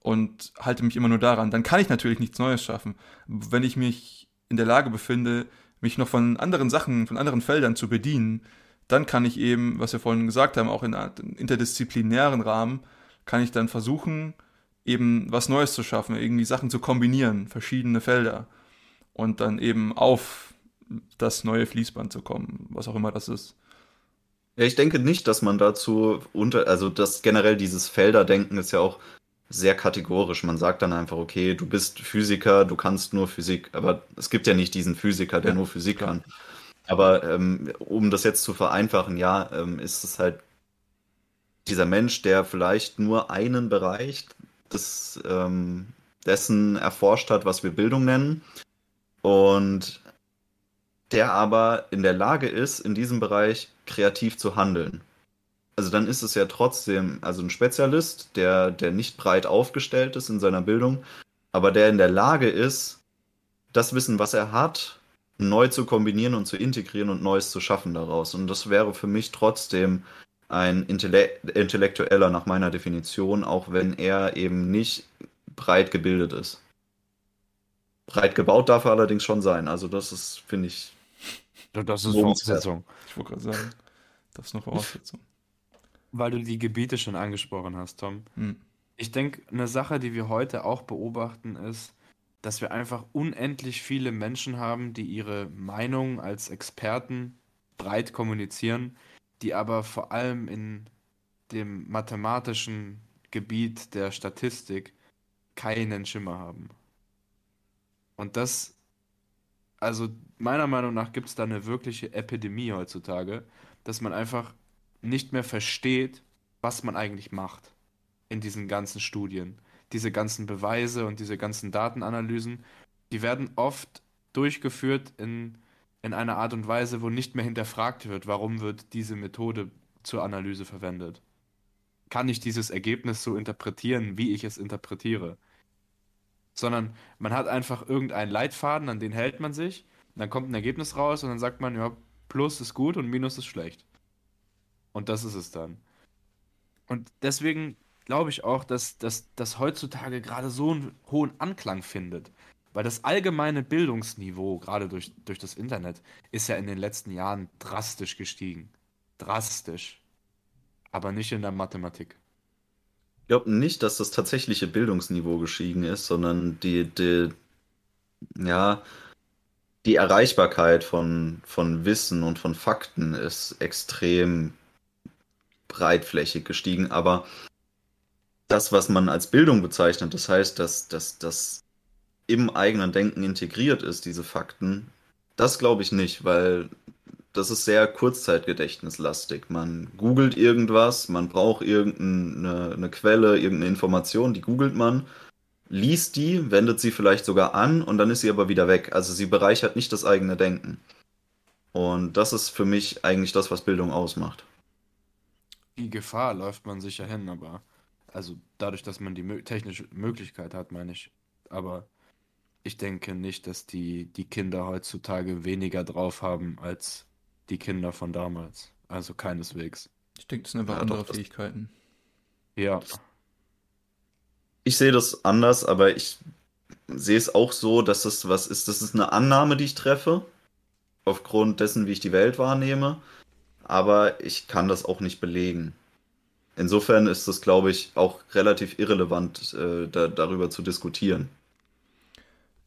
und halte mich immer nur daran, dann kann ich natürlich nichts Neues schaffen. Wenn ich mich in der Lage befinde, mich noch von anderen Sachen, von anderen Feldern zu bedienen, dann kann ich eben, was wir vorhin gesagt haben, auch in einem interdisziplinären Rahmen, kann ich dann versuchen, eben was Neues zu schaffen, irgendwie Sachen zu kombinieren, verschiedene Felder und dann eben auf das neue Fließband zu kommen, was auch immer das ist. Ja, ich denke nicht, dass man dazu unter, also das generell dieses Felderdenken ist ja auch sehr kategorisch. Man sagt dann einfach, okay, du bist Physiker, du kannst nur Physik, aber es gibt ja nicht diesen Physiker, der ja, nur Physik klar. kann. Aber ähm, um das jetzt zu vereinfachen, ja, ähm, ist es halt dieser Mensch, der vielleicht nur einen Bereich des, ähm, dessen erforscht hat, was wir Bildung nennen. Und der aber in der Lage ist, in diesem Bereich kreativ zu handeln. Also dann ist es ja trotzdem, also ein Spezialist, der, der nicht breit aufgestellt ist in seiner Bildung, aber der in der Lage ist, das Wissen, was er hat, neu zu kombinieren und zu integrieren und Neues zu schaffen daraus. Und das wäre für mich trotzdem ein Intelle Intellektueller nach meiner Definition, auch wenn er eben nicht breit gebildet ist. Breit gebaut darf er allerdings schon sein. Also das ist, finde ich, das ist Voraussetzung. Ich wollte gerade sagen, das ist eine Voraussetzung. Weil du die Gebiete schon angesprochen hast, Tom. Hm. Ich denke, eine Sache, die wir heute auch beobachten, ist, dass wir einfach unendlich viele Menschen haben, die ihre Meinung als Experten breit kommunizieren, die aber vor allem in dem mathematischen Gebiet der Statistik keinen Schimmer haben. Und das also meiner Meinung nach gibt es da eine wirkliche Epidemie heutzutage, dass man einfach nicht mehr versteht, was man eigentlich macht in diesen ganzen Studien. Diese ganzen Beweise und diese ganzen Datenanalysen, die werden oft durchgeführt in, in einer Art und Weise, wo nicht mehr hinterfragt wird, warum wird diese Methode zur Analyse verwendet. Kann ich dieses Ergebnis so interpretieren, wie ich es interpretiere? sondern man hat einfach irgendeinen Leitfaden, an den hält man sich, dann kommt ein Ergebnis raus und dann sagt man, ja, Plus ist gut und Minus ist schlecht. Und das ist es dann. Und deswegen glaube ich auch, dass das heutzutage gerade so einen hohen Anklang findet. Weil das allgemeine Bildungsniveau, gerade durch, durch das Internet, ist ja in den letzten Jahren drastisch gestiegen. Drastisch. Aber nicht in der Mathematik glaube nicht, dass das tatsächliche Bildungsniveau gestiegen ist, sondern die, die, ja, die Erreichbarkeit von, von Wissen und von Fakten ist extrem breitflächig gestiegen. Aber das, was man als Bildung bezeichnet, das heißt, dass das im eigenen Denken integriert ist, diese Fakten, das glaube ich nicht, weil das ist sehr kurzzeitgedächtnislastig. Man googelt irgendwas, man braucht irgendeine eine Quelle, irgendeine Information, die googelt man, liest die, wendet sie vielleicht sogar an und dann ist sie aber wieder weg. Also sie bereichert nicht das eigene Denken. Und das ist für mich eigentlich das, was Bildung ausmacht. Die Gefahr läuft man sicher hin, aber also dadurch, dass man die technische Möglichkeit hat, meine ich. Aber ich denke nicht, dass die, die Kinder heutzutage weniger drauf haben als die Kinder von damals. Also keineswegs. Ich denke, das sind einfach ja, andere doch, Fähigkeiten. Ja. Ich sehe das anders, aber ich sehe es auch so, dass das was ist. Das ist eine Annahme, die ich treffe, aufgrund dessen, wie ich die Welt wahrnehme. Aber ich kann das auch nicht belegen. Insofern ist das, glaube ich, auch relativ irrelevant, äh, da, darüber zu diskutieren.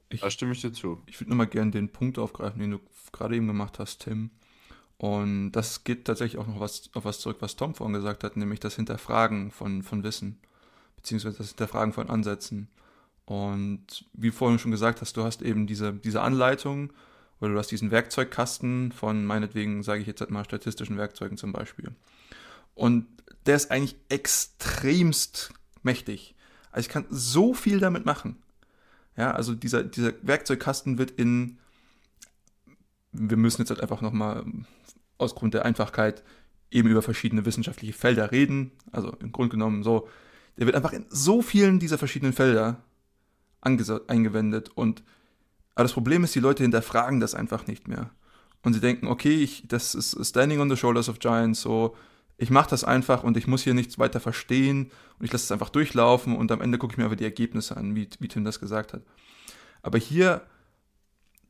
Ich, Da stimme ich dir zu. ich würde nochmal gerne den Punkt aufgreifen, den du gerade eben gemacht hast, Tim. Und das geht tatsächlich auch noch was, auf was zurück, was Tom vorhin gesagt hat, nämlich das Hinterfragen von, von Wissen, beziehungsweise das Hinterfragen von Ansätzen. Und wie vorhin schon gesagt hast, du hast eben diese, diese Anleitung oder du hast diesen Werkzeugkasten von meinetwegen, sage ich jetzt halt mal, statistischen Werkzeugen zum Beispiel. Und der ist eigentlich extremst mächtig. Also ich kann so viel damit machen. Ja, also dieser, dieser Werkzeugkasten wird in, wir müssen jetzt halt einfach nochmal aus Grund der Einfachkeit eben über verschiedene wissenschaftliche Felder reden. Also im Grunde genommen so, der wird einfach in so vielen dieser verschiedenen Felder eingewendet. Und aber das Problem ist, die Leute hinterfragen das einfach nicht mehr. Und sie denken, okay, ich, das ist Standing on the Shoulders of Giants, so, ich mache das einfach und ich muss hier nichts weiter verstehen und ich lasse es einfach durchlaufen und am Ende gucke ich mir aber die Ergebnisse an, wie, wie Tim das gesagt hat. Aber hier,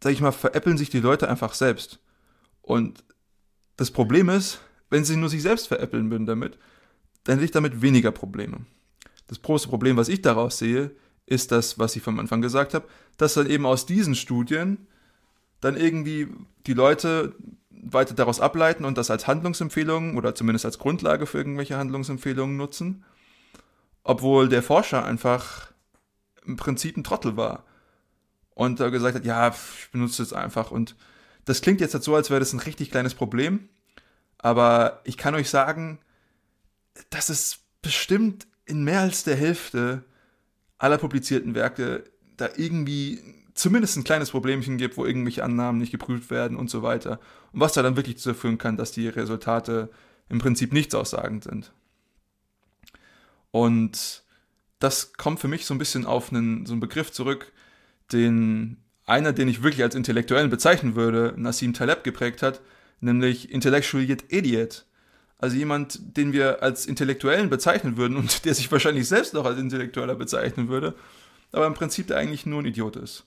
sag ich mal, veräppeln sich die Leute einfach selbst. Und das Problem ist, wenn sie nur sich selbst veräppeln würden damit, dann hätte ich damit weniger Probleme. Das große Problem, was ich daraus sehe, ist das, was ich vom Anfang gesagt habe, dass dann eben aus diesen Studien dann irgendwie die Leute weiter daraus ableiten und das als Handlungsempfehlung oder zumindest als Grundlage für irgendwelche Handlungsempfehlungen nutzen, obwohl der Forscher einfach im Prinzip ein Trottel war und da gesagt hat, ja, ich benutze es einfach. Und das klingt jetzt halt so, als wäre das ein richtig kleines Problem, aber ich kann euch sagen, dass es bestimmt in mehr als der Hälfte aller publizierten Werke da irgendwie zumindest ein kleines Problemchen gibt, wo irgendwelche Annahmen nicht geprüft werden und so weiter. Und was da dann wirklich dazu führen kann, dass die Resultate im Prinzip nichts aussagend sind. Und das kommt für mich so ein bisschen auf einen, so einen Begriff zurück, den einer, den ich wirklich als Intellektuellen bezeichnen würde, Nassim Taleb geprägt hat, nämlich Intellectual Yet Idiot. Also jemand, den wir als Intellektuellen bezeichnen würden und der sich wahrscheinlich selbst noch als Intellektueller bezeichnen würde, aber im Prinzip der eigentlich nur ein Idiot ist.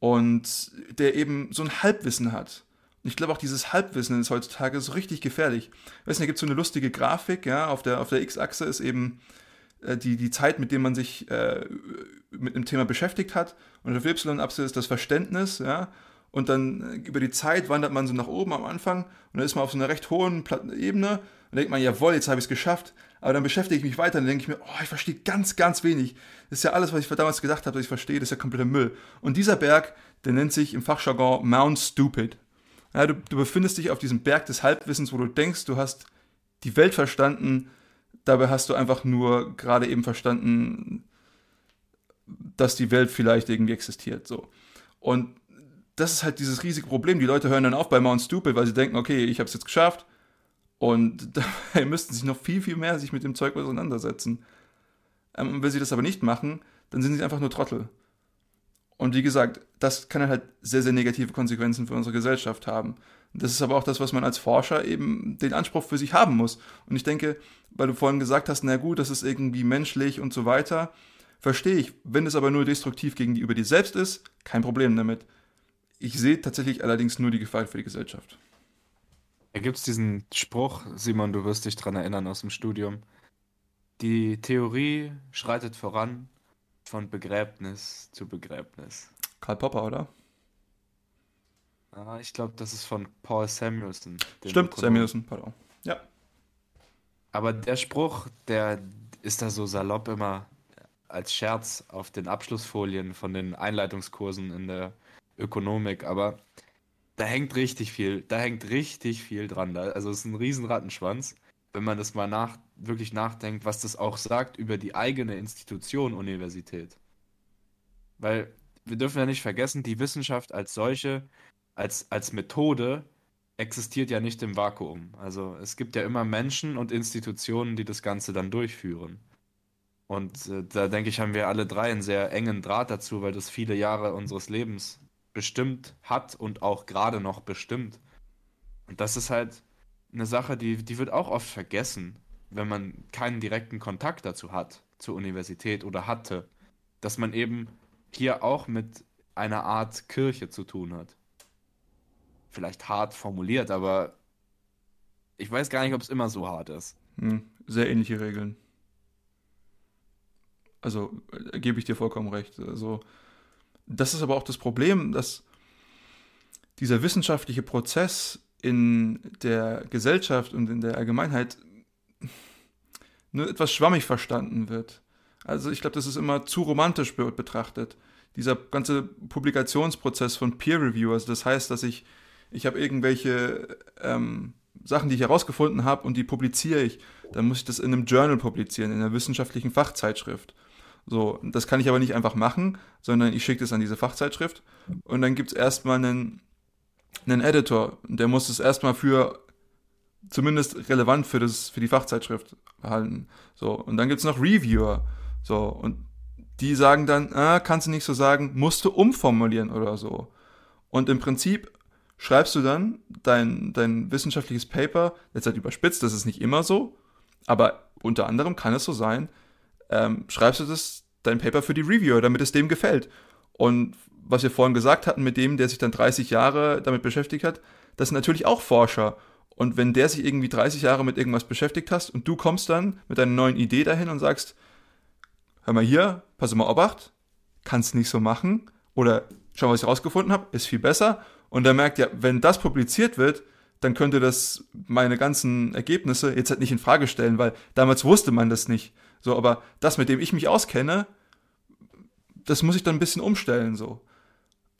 Und der eben so ein Halbwissen hat. Und ich glaube auch dieses Halbwissen ist heutzutage so richtig gefährlich. Ich weiß nicht, da gibt es so eine lustige Grafik, ja, auf der, auf der X-Achse ist eben äh, die, die Zeit, mit der man sich äh, mit einem Thema beschäftigt hat. Und auf der Y-Achse ist das Verständnis, ja. Und dann äh, über die Zeit wandert man so nach oben am Anfang und dann ist man auf so einer recht hohen Ebene und denkt man, jawohl, jetzt habe ich es geschafft. Aber dann beschäftige ich mich weiter und denke ich mir, oh, ich verstehe ganz, ganz wenig. Das ist ja alles, was ich damals gedacht habe, dass ich verstehe, das ist ja kompletter Müll. Und dieser Berg, der nennt sich im Fachjargon Mount Stupid. Ja, du, du befindest dich auf diesem Berg des Halbwissens, wo du denkst, du hast die Welt verstanden, dabei hast du einfach nur gerade eben verstanden, dass die Welt vielleicht irgendwie existiert. So. Und das ist halt dieses riesige Problem. Die Leute hören dann auf bei Mount Stupid, weil sie denken, okay, ich habe es jetzt geschafft. Und dabei müssten sie noch viel, viel mehr sich mit dem Zeug auseinandersetzen. Ähm, wenn sie das aber nicht machen, dann sind sie einfach nur Trottel. Und wie gesagt, das kann halt sehr, sehr negative Konsequenzen für unsere Gesellschaft haben. Das ist aber auch das, was man als Forscher eben den Anspruch für sich haben muss. Und ich denke, weil du vorhin gesagt hast, na gut, das ist irgendwie menschlich und so weiter, verstehe ich. Wenn es aber nur destruktiv gegenüber dir selbst ist, kein Problem damit. Ich sehe tatsächlich allerdings nur die Gefahr für die Gesellschaft. Da gibt es diesen Spruch, Simon, du wirst dich dran erinnern aus dem Studium. Die Theorie schreitet voran von Begräbnis zu Begräbnis. Karl Popper, oder? Ah, ich glaube, das ist von Paul Samuelson. Stimmt. Samuelson, pardon. Ja. Aber der Spruch, der ist da so salopp immer als Scherz auf den Abschlussfolien von den Einleitungskursen in der Ökonomik, aber da hängt richtig viel, da hängt richtig viel dran. Da, also es ist ein riesen Rattenschwanz, wenn man das mal nach, wirklich nachdenkt, was das auch sagt über die eigene Institution Universität. Weil wir dürfen ja nicht vergessen, die Wissenschaft als solche, als, als Methode existiert ja nicht im Vakuum. Also es gibt ja immer Menschen und Institutionen, die das Ganze dann durchführen. Und äh, da denke ich, haben wir alle drei einen sehr engen Draht dazu, weil das viele Jahre unseres Lebens bestimmt hat und auch gerade noch bestimmt. Und das ist halt eine Sache, die, die wird auch oft vergessen, wenn man keinen direkten Kontakt dazu hat, zur Universität oder hatte, dass man eben hier auch mit einer Art Kirche zu tun hat. Vielleicht hart formuliert, aber ich weiß gar nicht, ob es immer so hart ist. Hm, sehr ähnliche Regeln. Also äh, gebe ich dir vollkommen recht. Also das ist aber auch das Problem, dass dieser wissenschaftliche Prozess in der Gesellschaft und in der Allgemeinheit nur etwas schwammig verstanden wird. Also ich glaube, das ist immer zu romantisch betrachtet. Dieser ganze Publikationsprozess von Peer Reviewers, das heißt, dass ich, ich habe irgendwelche ähm, Sachen, die ich herausgefunden habe und die publiziere ich, dann muss ich das in einem Journal publizieren, in einer wissenschaftlichen Fachzeitschrift. So, das kann ich aber nicht einfach machen, sondern ich schicke das an diese Fachzeitschrift und dann gibt es erstmal einen, einen Editor, der muss es erstmal für zumindest relevant für, das, für die Fachzeitschrift halten. So, und dann gibt es noch Reviewer. So, und die sagen dann, ah, kannst du nicht so sagen, musst du umformulieren oder so. Und im Prinzip schreibst du dann dein, dein wissenschaftliches Paper, jetzt halt überspitzt, das ist nicht immer so, aber unter anderem kann es so sein, ähm, schreibst du das, dein Paper für die Reviewer, damit es dem gefällt. Und was wir vorhin gesagt hatten, mit dem, der sich dann 30 Jahre damit beschäftigt hat, das sind natürlich auch Forscher. Und wenn der sich irgendwie 30 Jahre mit irgendwas beschäftigt hast und du kommst dann mit deiner neuen Idee dahin und sagst, hör mal hier, pass mal Obacht, kannst nicht so machen oder schau, was ich rausgefunden habe, ist viel besser. Und dann merkt ja, wenn das publiziert wird, dann könnte das meine ganzen Ergebnisse jetzt halt nicht in Frage stellen, weil damals wusste man das nicht. So, aber das, mit dem ich mich auskenne, das muss ich dann ein bisschen umstellen, so.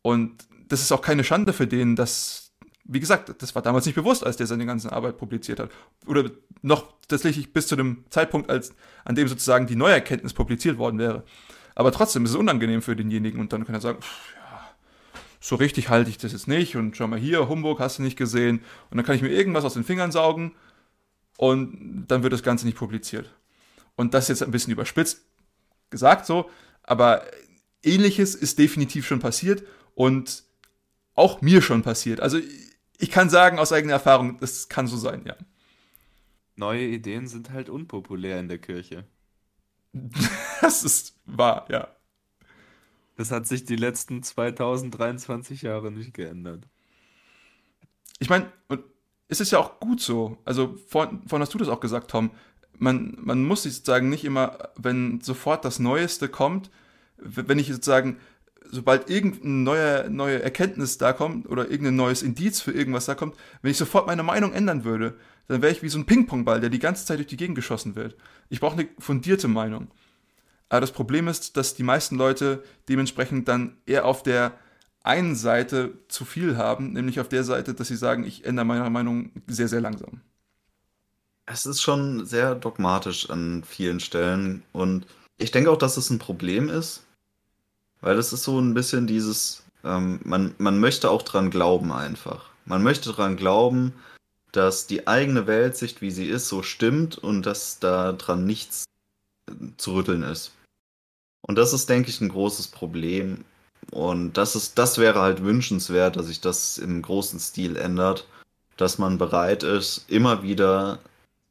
Und das ist auch keine Schande für den, dass wie gesagt, das war damals nicht bewusst, als der seine ganze Arbeit publiziert hat. Oder noch tatsächlich bis zu dem Zeitpunkt, als, an dem sozusagen die neue Erkenntnis publiziert worden wäre. Aber trotzdem ist es unangenehm für denjenigen und dann kann er sagen, pff, ja, so richtig halte ich das jetzt nicht und schau mal hier, Humbug hast du nicht gesehen und dann kann ich mir irgendwas aus den Fingern saugen und dann wird das Ganze nicht publiziert. Und das ist jetzt ein bisschen überspitzt gesagt so, aber ähnliches ist definitiv schon passiert und auch mir schon passiert. Also ich kann sagen aus eigener Erfahrung, das kann so sein, ja. Neue Ideen sind halt unpopulär in der Kirche. das ist wahr, ja. Das hat sich die letzten 2023 Jahre nicht geändert. Ich meine, es ist ja auch gut so. Also, vorhin, vorhin hast du das auch gesagt, Tom. Man, man muss sozusagen nicht immer, wenn sofort das Neueste kommt, wenn ich sozusagen sobald irgendeine neue, neue Erkenntnis da kommt oder irgendein neues Indiz für irgendwas da kommt, wenn ich sofort meine Meinung ändern würde, dann wäre ich wie so ein Ping-Pong-Ball, der die ganze Zeit durch die Gegend geschossen wird. Ich brauche eine fundierte Meinung. Aber das Problem ist, dass die meisten Leute dementsprechend dann eher auf der einen Seite zu viel haben, nämlich auf der Seite, dass sie sagen, ich ändere meine Meinung sehr, sehr langsam. Es ist schon sehr dogmatisch an vielen Stellen und ich denke auch, dass es ein Problem ist, weil das ist so ein bisschen dieses, ähm, man, man möchte auch dran glauben einfach. Man möchte dran glauben, dass die eigene Weltsicht, wie sie ist, so stimmt und dass da dran nichts äh, zu rütteln ist. Und das ist, denke ich, ein großes Problem. Und das ist, das wäre halt wünschenswert, dass sich das im großen Stil ändert, dass man bereit ist, immer wieder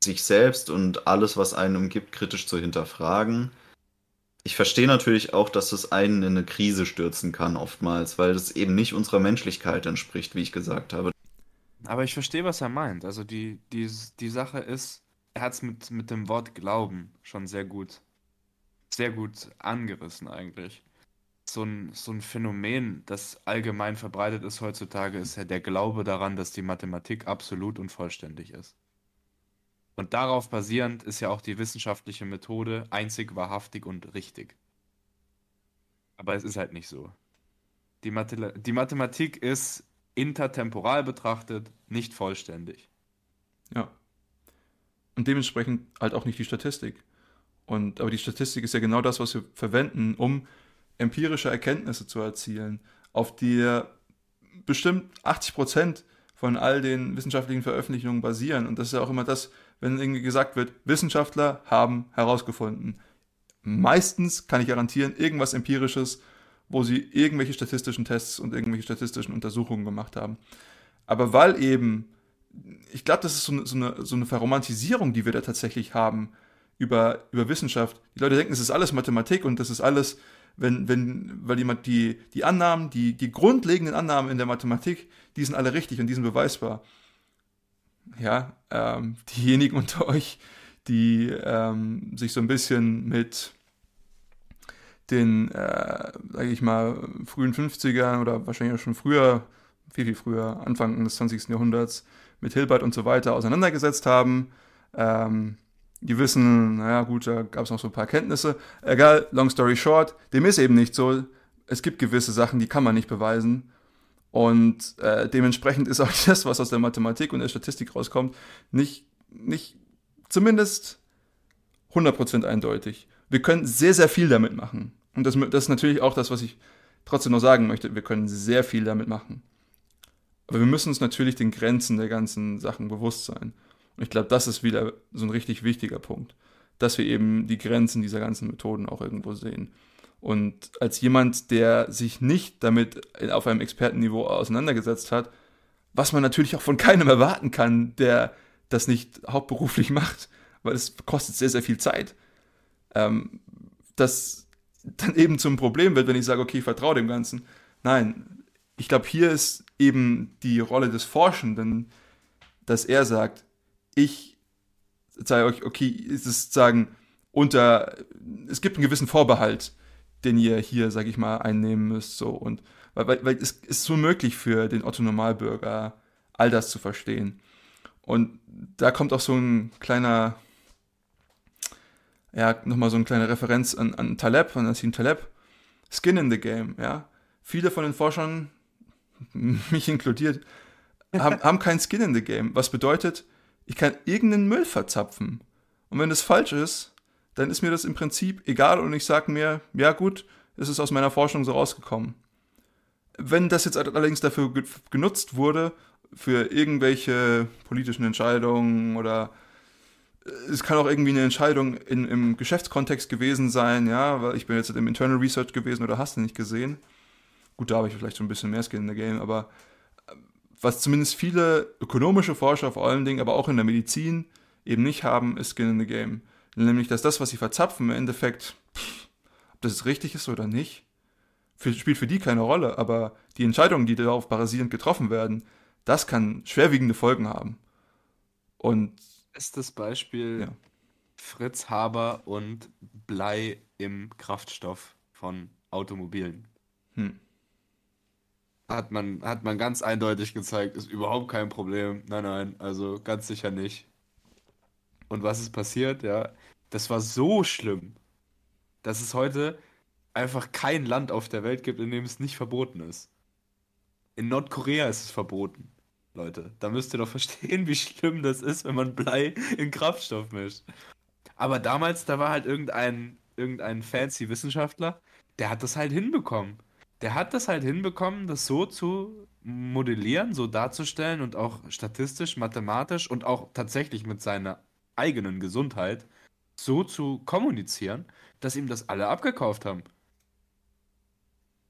sich selbst und alles, was einen umgibt, kritisch zu hinterfragen ich verstehe natürlich auch, dass es einen in eine Krise stürzen kann, oftmals, weil das eben nicht unserer Menschlichkeit entspricht, wie ich gesagt habe. Aber ich verstehe, was er meint. Also die, die, die Sache ist, er hat es mit, mit dem Wort Glauben schon sehr gut, sehr gut angerissen eigentlich. So ein, so ein Phänomen, das allgemein verbreitet ist heutzutage, ist ja der Glaube daran, dass die Mathematik absolut und vollständig ist. Und darauf basierend ist ja auch die wissenschaftliche Methode einzig wahrhaftig und richtig. Aber es ist halt nicht so. Die, Mathe die Mathematik ist intertemporal betrachtet nicht vollständig. Ja. Und dementsprechend halt auch nicht die Statistik. Und, aber die Statistik ist ja genau das, was wir verwenden, um empirische Erkenntnisse zu erzielen, auf die bestimmt 80 Prozent von all den wissenschaftlichen Veröffentlichungen basieren. Und das ist ja auch immer das, wenn irgendwie gesagt wird, Wissenschaftler haben herausgefunden. Meistens kann ich garantieren, irgendwas Empirisches, wo sie irgendwelche statistischen Tests und irgendwelche statistischen Untersuchungen gemacht haben. Aber weil eben, ich glaube, das ist so eine, so, eine, so eine Verromantisierung, die wir da tatsächlich haben über, über Wissenschaft. Die Leute denken, es ist alles Mathematik und das ist alles, wenn, wenn, weil jemand die, die Annahmen, die, die grundlegenden Annahmen in der Mathematik, die sind alle richtig und die sind beweisbar ja, ähm, diejenigen unter euch, die ähm, sich so ein bisschen mit den, äh, sage ich mal, frühen 50ern oder wahrscheinlich auch schon früher, viel, viel früher, Anfang des 20. Jahrhunderts, mit Hilbert und so weiter auseinandergesetzt haben. Ähm, die wissen, naja gut, da gab es noch so ein paar Kenntnisse. Egal, long story short, dem ist eben nicht so. Es gibt gewisse Sachen, die kann man nicht beweisen. Und äh, dementsprechend ist auch das, was aus der Mathematik und der Statistik rauskommt, nicht, nicht zumindest 100% eindeutig. Wir können sehr, sehr viel damit machen. Und das, das ist natürlich auch das, was ich trotzdem noch sagen möchte. Wir können sehr viel damit machen. Aber wir müssen uns natürlich den Grenzen der ganzen Sachen bewusst sein. Und ich glaube, das ist wieder so ein richtig wichtiger Punkt, dass wir eben die Grenzen dieser ganzen Methoden auch irgendwo sehen. Und als jemand, der sich nicht damit auf einem Expertenniveau auseinandergesetzt hat, was man natürlich auch von keinem erwarten kann, der das nicht hauptberuflich macht, weil es kostet sehr, sehr viel Zeit, ähm, das dann eben zum Problem wird, wenn ich sage, okay, ich vertraue dem Ganzen. Nein, ich glaube, hier ist eben die Rolle des Forschenden, dass er sagt, ich zeige euch, okay, ist es sagen, unter, es gibt einen gewissen Vorbehalt, den ihr hier, sag ich mal, einnehmen müsst, so, und, weil, weil, es ist so möglich für den Otto-Normalbürger, all das zu verstehen. Und da kommt auch so ein kleiner, ja, nochmal so eine kleine Referenz an, an Taleb, an Nassim Taleb, Skin in the Game, ja. Viele von den Forschern, mich inkludiert, haben, haben kein Skin in the Game, was bedeutet, ich kann irgendeinen Müll verzapfen. Und wenn das falsch ist, dann ist mir das im Prinzip egal und ich sage mir, ja gut, es ist aus meiner Forschung so rausgekommen. Wenn das jetzt allerdings dafür genutzt wurde, für irgendwelche politischen Entscheidungen oder äh, es kann auch irgendwie eine Entscheidung in, im Geschäftskontext gewesen sein, ja, weil ich bin jetzt im Internal Research gewesen oder hast du nicht gesehen. Gut, da habe ich vielleicht schon ein bisschen mehr Skin in the Game, aber was zumindest viele ökonomische Forscher vor allen Dingen, aber auch in der Medizin eben nicht haben, ist Skin in the Game. Nämlich, dass das, was sie verzapfen, im Endeffekt, pff, ob das richtig ist oder nicht, für, spielt für die keine Rolle. Aber die Entscheidungen, die darauf basierend getroffen werden, das kann schwerwiegende Folgen haben. Und. Ist das Beispiel ja. Fritz Haber und Blei im Kraftstoff von Automobilen? Hm hat man, hat man ganz eindeutig gezeigt, ist überhaupt kein Problem. Nein, nein, also ganz sicher nicht. Und was ist passiert? Ja, das war so schlimm, dass es heute einfach kein Land auf der Welt gibt, in dem es nicht verboten ist. In Nordkorea ist es verboten, Leute. Da müsst ihr doch verstehen, wie schlimm das ist, wenn man Blei in Kraftstoff mischt. Aber damals, da war halt irgendein, irgendein fancy Wissenschaftler, der hat das halt hinbekommen der hat das halt hinbekommen, das so zu modellieren, so darzustellen und auch statistisch, mathematisch und auch tatsächlich mit seiner eigenen Gesundheit so zu kommunizieren, dass ihm das alle abgekauft haben.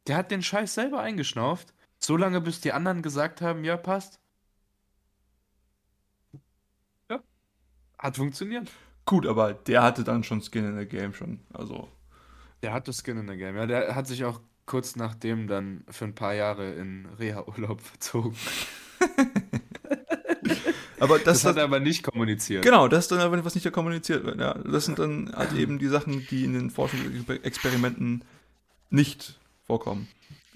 Der hat den Scheiß selber eingeschnauft, so lange bis die anderen gesagt haben, ja, passt. Ja, hat funktioniert. Gut, aber der hatte dann schon Skin in the Game schon, also. Der hatte Skin in the Game, ja, der hat sich auch kurz nachdem dann für ein paar Jahre in Reha-Urlaub verzogen. aber das, das hat er aber nicht kommuniziert. Genau, das ist dann aber was nicht kommuniziert wird. Ja, das sind dann halt eben die Sachen, die in den Forschungsexperimenten nicht vorkommen.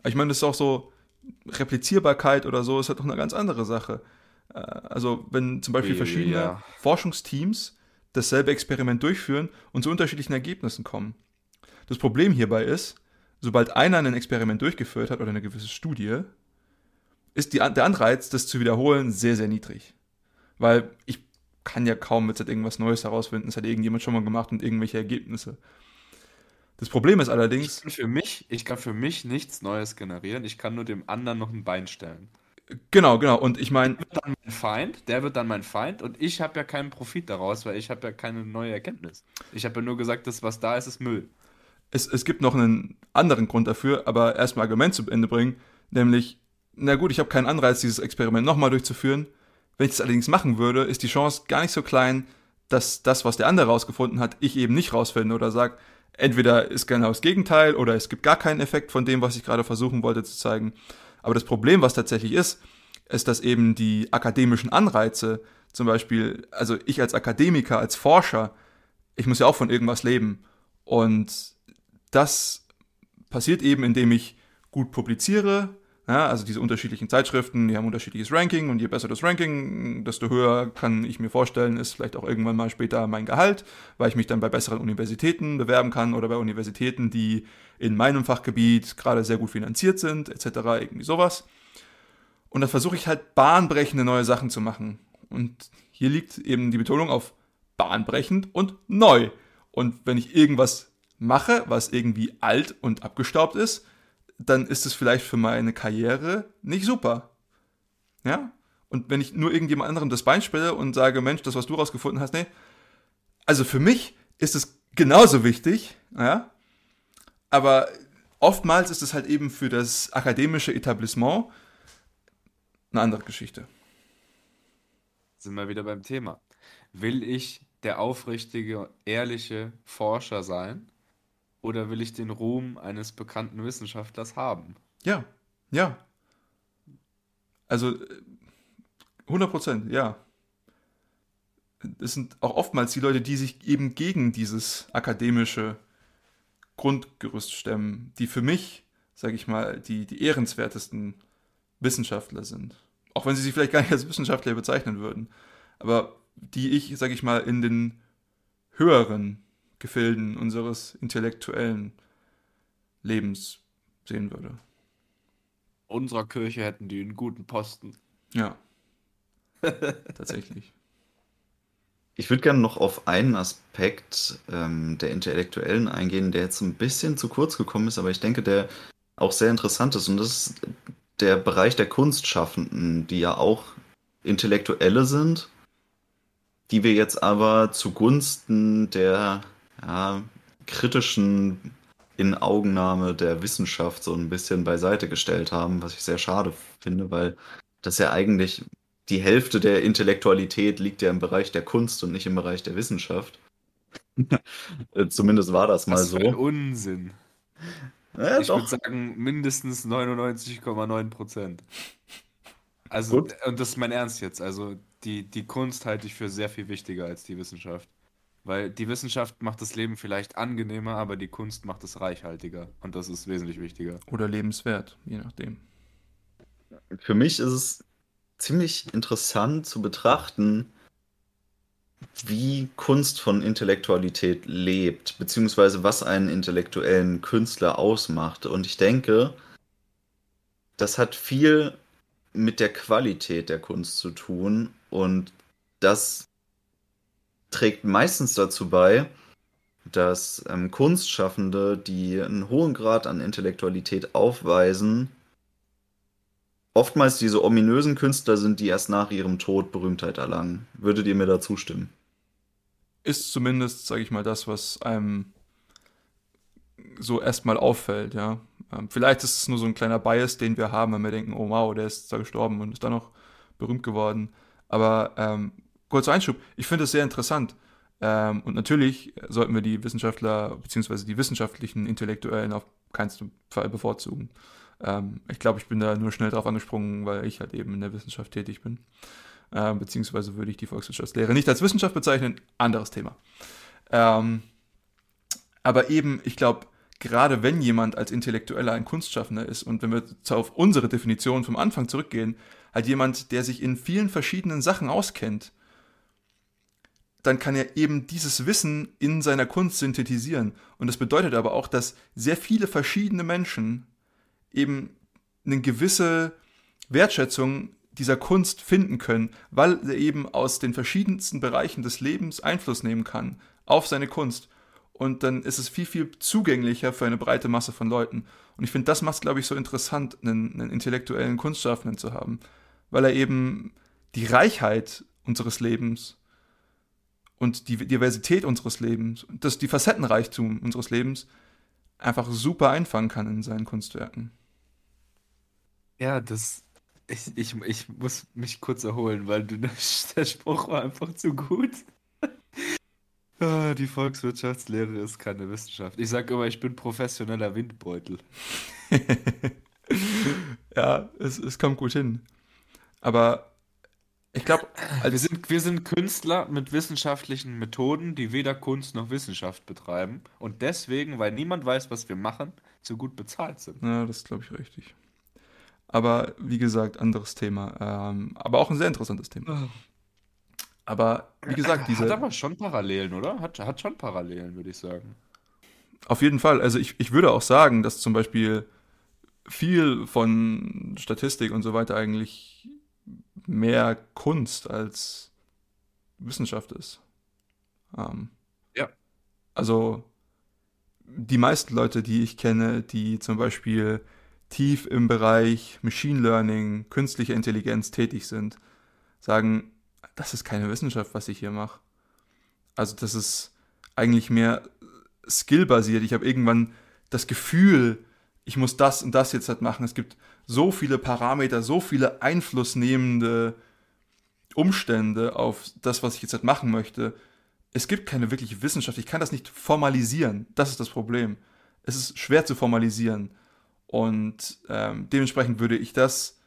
Ich meine, das ist auch so, Replizierbarkeit oder so ist halt doch eine ganz andere Sache. Äh, also, wenn zum Beispiel verschiedene ja. Forschungsteams dasselbe Experiment durchführen und zu unterschiedlichen Ergebnissen kommen. Das Problem hierbei ist, sobald einer ein Experiment durchgeführt hat oder eine gewisse Studie, ist die, der Anreiz, das zu wiederholen, sehr, sehr niedrig. Weil ich kann ja kaum mit irgendwas Neues herausfinden. Es hat irgendjemand schon mal gemacht und irgendwelche Ergebnisse. Das Problem ist allerdings. Ich kann für mich, ich kann für mich nichts Neues generieren. Ich kann nur dem anderen noch ein Bein stellen. Genau, genau. Und ich meine. Der wird dann mein Feind, der wird dann mein Feind und ich habe ja keinen Profit daraus, weil ich habe ja keine neue Erkenntnis. Ich habe ja nur gesagt, das, was da ist, ist Müll es, es gibt noch einen anderen Grund dafür, aber erstmal Argument zu Ende bringen, nämlich, na gut, ich habe keinen Anreiz, dieses Experiment nochmal durchzuführen. Wenn ich das allerdings machen würde, ist die Chance gar nicht so klein, dass das, was der andere rausgefunden hat, ich eben nicht rausfinde oder sage, entweder ist genau das Gegenteil oder es gibt gar keinen Effekt von dem, was ich gerade versuchen wollte zu zeigen. Aber das Problem, was tatsächlich ist, ist, dass eben die akademischen Anreize, zum Beispiel, also ich als Akademiker, als Forscher, ich muss ja auch von irgendwas leben. Und das passiert eben, indem ich gut publiziere, ja, also diese unterschiedlichen Zeitschriften, die haben unterschiedliches Ranking und je besser das Ranking, desto höher kann ich mir vorstellen, ist vielleicht auch irgendwann mal später mein Gehalt, weil ich mich dann bei besseren Universitäten bewerben kann oder bei Universitäten, die in meinem Fachgebiet gerade sehr gut finanziert sind, etc., irgendwie sowas. Und dann versuche ich halt bahnbrechende neue Sachen zu machen. Und hier liegt eben die Betonung auf bahnbrechend und neu. Und wenn ich irgendwas mache, was irgendwie alt und abgestaubt ist, dann ist es vielleicht für meine Karriere nicht super. Ja? Und wenn ich nur irgendjemand anderem das Bein stelle und sage, Mensch, das, was du rausgefunden hast, nee. Also für mich ist es genauso wichtig, ja. Aber oftmals ist es halt eben für das akademische Etablissement eine andere Geschichte. Sind wir wieder beim Thema. Will ich der aufrichtige, ehrliche Forscher sein? Oder will ich den Ruhm eines bekannten Wissenschaftlers haben? Ja, ja. Also 100 Prozent, ja. Es sind auch oftmals die Leute, die sich eben gegen dieses akademische Grundgerüst stemmen, die für mich, sage ich mal, die, die ehrenswertesten Wissenschaftler sind. Auch wenn sie sich vielleicht gar nicht als Wissenschaftler bezeichnen würden. Aber die ich, sage ich mal, in den höheren Gefilden unseres intellektuellen Lebens sehen würde. Unserer Kirche hätten die einen guten Posten. Ja. Tatsächlich. Ich würde gerne noch auf einen Aspekt ähm, der Intellektuellen eingehen, der jetzt ein bisschen zu kurz gekommen ist, aber ich denke, der auch sehr interessant ist. Und das ist der Bereich der Kunstschaffenden, die ja auch Intellektuelle sind, die wir jetzt aber zugunsten der ja, kritischen Inaugnahme der Wissenschaft so ein bisschen beiseite gestellt haben, was ich sehr schade finde, weil das ja eigentlich die Hälfte der Intellektualität liegt ja im Bereich der Kunst und nicht im Bereich der Wissenschaft. Zumindest war das mal das so. Ein Unsinn. Ja, ich würde sagen, mindestens 99,9 Prozent. Also, Gut. und das ist mein Ernst jetzt. Also, die, die Kunst halte ich für sehr viel wichtiger als die Wissenschaft. Weil die Wissenschaft macht das Leben vielleicht angenehmer, aber die Kunst macht es reichhaltiger. Und das ist wesentlich wichtiger. Oder lebenswert, je nachdem. Für mich ist es ziemlich interessant zu betrachten, wie Kunst von Intellektualität lebt, beziehungsweise was einen intellektuellen Künstler ausmacht. Und ich denke, das hat viel mit der Qualität der Kunst zu tun und das trägt meistens dazu bei, dass ähm, Kunstschaffende, die einen hohen Grad an Intellektualität aufweisen, oftmals diese ominösen Künstler sind, die erst nach ihrem Tod Berühmtheit erlangen. Würdet ihr mir da zustimmen? Ist zumindest, sage ich mal, das, was einem so erstmal auffällt, ja. Ähm, vielleicht ist es nur so ein kleiner Bias, den wir haben, wenn wir denken, oh wow, der ist da gestorben und ist dann noch berühmt geworden. Aber ähm, kurzer Einschub, ich finde es sehr interessant. Ähm, und natürlich sollten wir die Wissenschaftler bzw. die wissenschaftlichen Intellektuellen auf keinen Fall bevorzugen. Ähm, ich glaube, ich bin da nur schnell drauf angesprungen, weil ich halt eben in der Wissenschaft tätig bin. Ähm, beziehungsweise würde ich die Volkswirtschaftslehre nicht als Wissenschaft bezeichnen, anderes Thema. Ähm, aber eben, ich glaube, gerade wenn jemand als Intellektueller ein Kunstschaffender ist und wenn wir auf unsere Definition vom Anfang zurückgehen, halt jemand, der sich in vielen verschiedenen Sachen auskennt, dann kann er eben dieses Wissen in seiner Kunst synthetisieren. Und das bedeutet aber auch, dass sehr viele verschiedene Menschen eben eine gewisse Wertschätzung dieser Kunst finden können, weil er eben aus den verschiedensten Bereichen des Lebens Einfluss nehmen kann auf seine Kunst. Und dann ist es viel, viel zugänglicher für eine breite Masse von Leuten. Und ich finde, das macht es, glaube ich, so interessant, einen, einen intellektuellen Kunstschaffenden zu haben, weil er eben die Reichheit unseres Lebens und die Diversität unseres Lebens, das, die Facettenreichtum unseres Lebens einfach super einfangen kann in seinen Kunstwerken. Ja, das. Ich, ich, ich muss mich kurz erholen, weil du, der Spruch war einfach zu gut. Ah, die Volkswirtschaftslehre ist keine Wissenschaft. Ich sage immer, ich bin professioneller Windbeutel. ja, es, es kommt gut hin. Aber ich glaube, wir sind, wir sind Künstler mit wissenschaftlichen Methoden, die weder Kunst noch Wissenschaft betreiben. Und deswegen, weil niemand weiß, was wir machen, zu gut bezahlt sind. Ja, das glaube ich richtig. Aber wie gesagt, anderes Thema. Ähm, aber auch ein sehr interessantes Thema. Aber wie gesagt, diese. Hat aber schon Parallelen, oder? Hat, hat schon Parallelen, würde ich sagen. Auf jeden Fall. Also ich, ich würde auch sagen, dass zum Beispiel viel von Statistik und so weiter eigentlich mehr Kunst als Wissenschaft ist. Ähm, Ja. Also die meisten Leute, die ich kenne, die zum Beispiel tief im Bereich Machine Learning, künstliche Intelligenz tätig sind, sagen, das ist keine Wissenschaft, was ich hier mache. Also das ist eigentlich mehr skillbasiert. Ich habe irgendwann das Gefühl, ich muss das und das jetzt halt machen. Es gibt so viele Parameter, so viele einflussnehmende Umstände auf das, was ich jetzt halt machen möchte. Es gibt keine wirkliche Wissenschaft. Ich kann das nicht formalisieren. Das ist das Problem. Es ist schwer zu formalisieren. Und ähm, dementsprechend würde ich das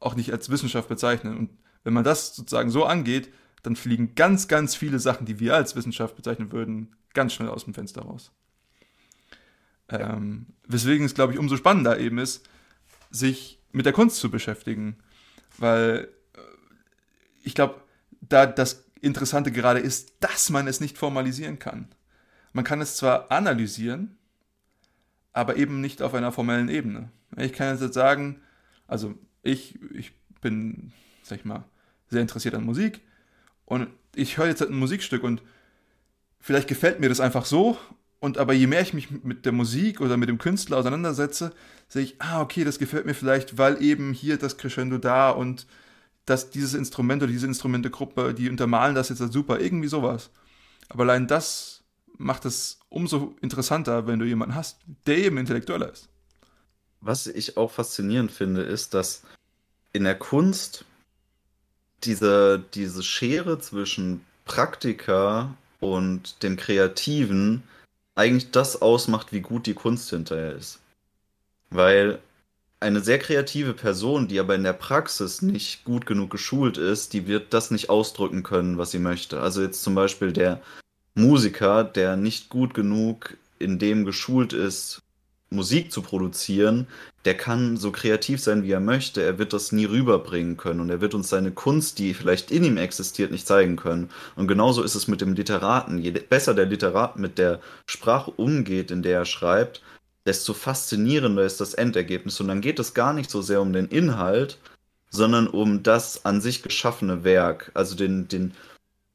auch nicht als Wissenschaft bezeichnen. Und wenn man das sozusagen so angeht, dann fliegen ganz, ganz viele Sachen, die wir als Wissenschaft bezeichnen würden, ganz schnell aus dem Fenster raus. Ähm, weswegen es, glaube ich, umso spannender eben ist, sich mit der Kunst zu beschäftigen. Weil äh, ich glaube, da das Interessante gerade ist, dass man es nicht formalisieren kann. Man kann es zwar analysieren, aber eben nicht auf einer formellen Ebene. Ich kann jetzt sagen, also ich, ich bin, sag ich mal, sehr interessiert an Musik und ich höre jetzt ein Musikstück und vielleicht gefällt mir das einfach so und aber je mehr ich mich mit der Musik oder mit dem Künstler auseinandersetze, sehe ich, ah, okay, das gefällt mir vielleicht, weil eben hier das Crescendo da und dass dieses Instrument oder diese Instrumentegruppe, die untermalen das jetzt als super, irgendwie sowas. Aber allein das macht es umso interessanter, wenn du jemanden hast, der eben intellektueller ist. Was ich auch faszinierend finde, ist, dass in der Kunst diese, diese Schere zwischen Praktiker und dem Kreativen eigentlich das ausmacht, wie gut die Kunst hinterher ist. Weil eine sehr kreative Person, die aber in der Praxis nicht gut genug geschult ist, die wird das nicht ausdrücken können, was sie möchte. Also jetzt zum Beispiel der Musiker, der nicht gut genug in dem geschult ist, Musik zu produzieren, der kann so kreativ sein, wie er möchte. Er wird das nie rüberbringen können und er wird uns seine Kunst, die vielleicht in ihm existiert, nicht zeigen können. Und genauso ist es mit dem Literaten. Je besser der Literat mit der Sprache umgeht, in der er schreibt, desto faszinierender ist das Endergebnis. Und dann geht es gar nicht so sehr um den Inhalt, sondern um das an sich geschaffene Werk, also den, den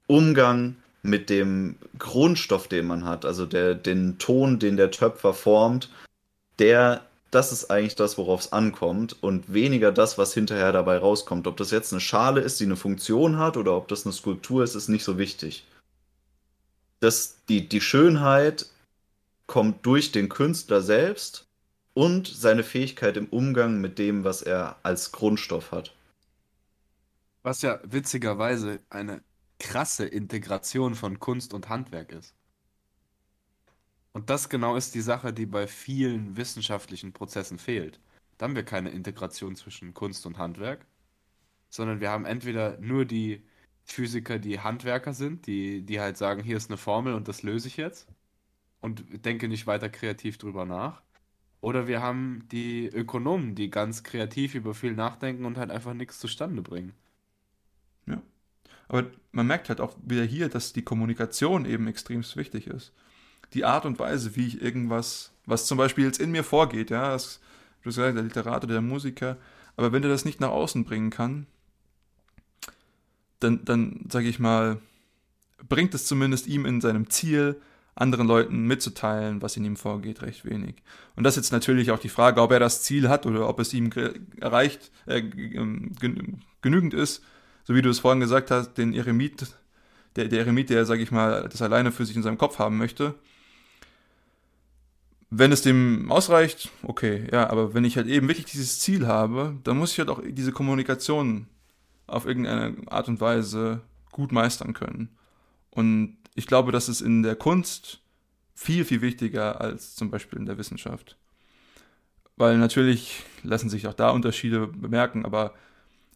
Umgang mit dem Grundstoff, den man hat, also der, den Ton, den der Töpfer formt, der, das ist eigentlich das, worauf es ankommt und weniger das, was hinterher dabei rauskommt. Ob das jetzt eine Schale ist, die eine Funktion hat oder ob das eine Skulptur ist, ist nicht so wichtig. Das, die, die Schönheit kommt durch den Künstler selbst und seine Fähigkeit im Umgang mit dem, was er als Grundstoff hat. Was ja witzigerweise eine krasse Integration von Kunst und Handwerk ist. Und das genau ist die Sache, die bei vielen wissenschaftlichen Prozessen fehlt. Da haben wir keine Integration zwischen Kunst und Handwerk, sondern wir haben entweder nur die Physiker, die Handwerker sind, die, die halt sagen, hier ist eine Formel und das löse ich jetzt und denke nicht weiter kreativ drüber nach. Oder wir haben die Ökonomen, die ganz kreativ über viel nachdenken und halt einfach nichts zustande bringen. Ja. Aber man merkt halt auch wieder hier, dass die Kommunikation eben extremst wichtig ist. Die Art und Weise, wie ich irgendwas, was zum Beispiel jetzt in mir vorgeht, ja, das, du hast gesagt, der Literat oder der Musiker, aber wenn der das nicht nach außen bringen kann, dann, dann sage ich mal, bringt es zumindest ihm in seinem Ziel, anderen Leuten mitzuteilen, was in ihm vorgeht, recht wenig. Und das ist jetzt natürlich auch die Frage, ob er das Ziel hat oder ob es ihm erreicht, äh, genügend ist, so wie du es vorhin gesagt hast, den Eremit, der, der Eremit, der, sage ich mal, das alleine für sich in seinem Kopf haben möchte. Wenn es dem ausreicht, okay, ja, aber wenn ich halt eben wirklich dieses Ziel habe, dann muss ich halt auch diese Kommunikation auf irgendeine Art und Weise gut meistern können. Und ich glaube, das ist in der Kunst viel, viel wichtiger als zum Beispiel in der Wissenschaft. Weil natürlich lassen sich auch da Unterschiede bemerken, aber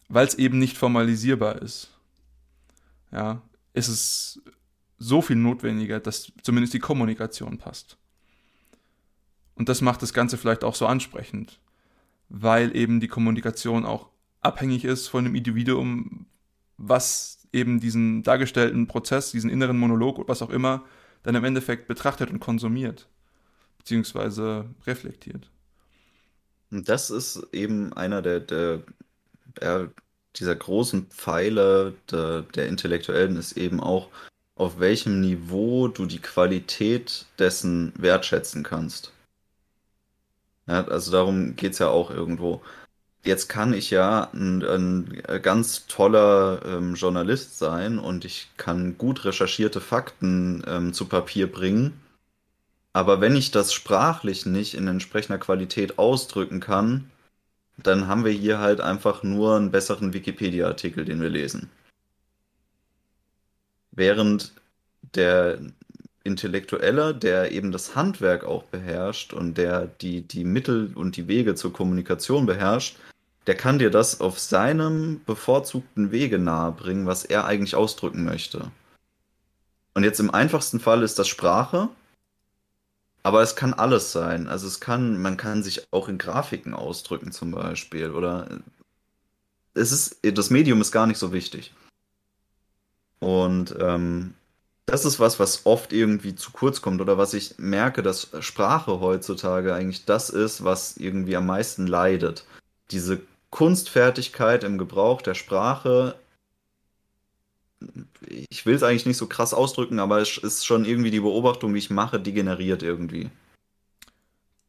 weil es eben nicht formalisierbar ist, ja, ist es so viel notwendiger, dass zumindest die Kommunikation passt. Und das macht das Ganze vielleicht auch so ansprechend, weil eben die Kommunikation auch abhängig ist von dem Individuum, was eben diesen dargestellten Prozess, diesen inneren Monolog oder was auch immer, dann im Endeffekt betrachtet und konsumiert, beziehungsweise reflektiert. Und das ist eben einer der, der, der dieser großen Pfeiler der, der Intellektuellen ist eben auch, auf welchem Niveau du die Qualität dessen wertschätzen kannst. Ja, also darum geht es ja auch irgendwo. Jetzt kann ich ja ein, ein ganz toller ähm, Journalist sein und ich kann gut recherchierte Fakten ähm, zu Papier bringen. Aber wenn ich das sprachlich nicht in entsprechender Qualität ausdrücken kann, dann haben wir hier halt einfach nur einen besseren Wikipedia-Artikel, den wir lesen. Während der Intellektuelle, der eben das Handwerk auch beherrscht und der die, die Mittel und die Wege zur Kommunikation beherrscht, der kann dir das auf seinem bevorzugten Wege nahebringen, was er eigentlich ausdrücken möchte. Und jetzt im einfachsten Fall ist das Sprache, aber es kann alles sein. Also es kann, man kann sich auch in Grafiken ausdrücken zum Beispiel oder es ist, das Medium ist gar nicht so wichtig. Und ähm, das ist was, was oft irgendwie zu kurz kommt oder was ich merke, dass Sprache heutzutage eigentlich das ist, was irgendwie am meisten leidet. Diese Kunstfertigkeit im Gebrauch der Sprache. Ich will es eigentlich nicht so krass ausdrücken, aber es ist schon irgendwie die Beobachtung, die ich mache, die generiert irgendwie.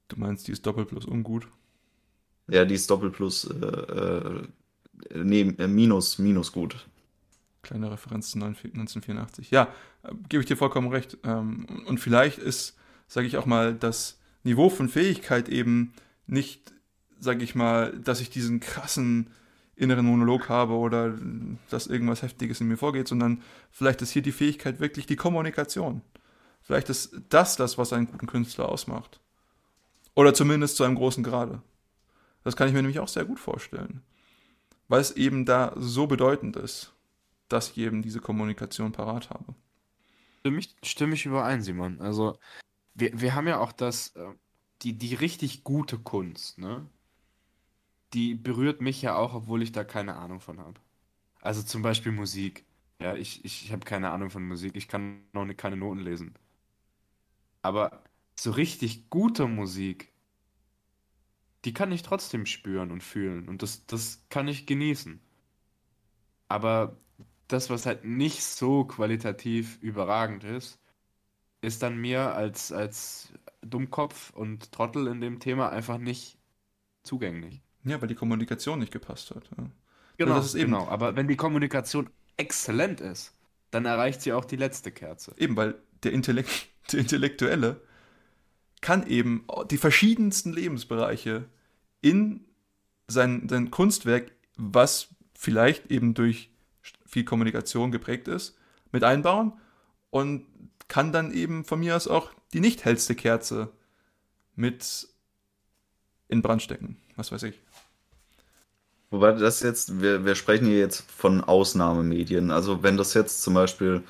Du meinst, die ist doppelt plus ungut? Ja, die ist doppelt plus, äh, äh, nee, äh, minus, minus gut. Kleine Referenz zu 1984. Ja, äh, gebe ich dir vollkommen recht. Ähm, und vielleicht ist, sage ich auch mal, das Niveau von Fähigkeit eben nicht sage ich mal, dass ich diesen krassen inneren Monolog habe oder dass irgendwas Heftiges in mir vorgeht, sondern vielleicht ist hier die Fähigkeit wirklich die Kommunikation. Vielleicht ist das das, was einen guten Künstler ausmacht. Oder zumindest zu einem großen Grade. Das kann ich mir nämlich auch sehr gut vorstellen. Weil es eben da so bedeutend ist, dass ich eben diese Kommunikation parat habe. Stimme ich, stimme ich überein, Simon. Also, wir, wir haben ja auch das, äh, die, die richtig gute Kunst, ne? die berührt mich ja auch, obwohl ich da keine Ahnung von habe. Also zum Beispiel Musik. Ja, ich, ich, ich habe keine Ahnung von Musik. Ich kann noch ne, keine Noten lesen. Aber so richtig gute Musik, die kann ich trotzdem spüren und fühlen. Und das, das kann ich genießen. Aber das, was halt nicht so qualitativ überragend ist, ist dann mir als, als Dummkopf und Trottel in dem Thema einfach nicht zugänglich. Ja, weil die Kommunikation nicht gepasst hat. Ja. Genau, also eben, genau. Aber wenn die Kommunikation exzellent ist, dann erreicht sie auch die letzte Kerze. Eben, weil der, Intellekt, der Intellektuelle kann eben die verschiedensten Lebensbereiche in sein, sein Kunstwerk, was vielleicht eben durch viel Kommunikation geprägt ist, mit einbauen und kann dann eben von mir aus auch die nicht hellste Kerze mit in Brand stecken. Was weiß ich. Wobei das jetzt, wir, wir sprechen hier jetzt von Ausnahmemedien. Also wenn das jetzt zum Beispiel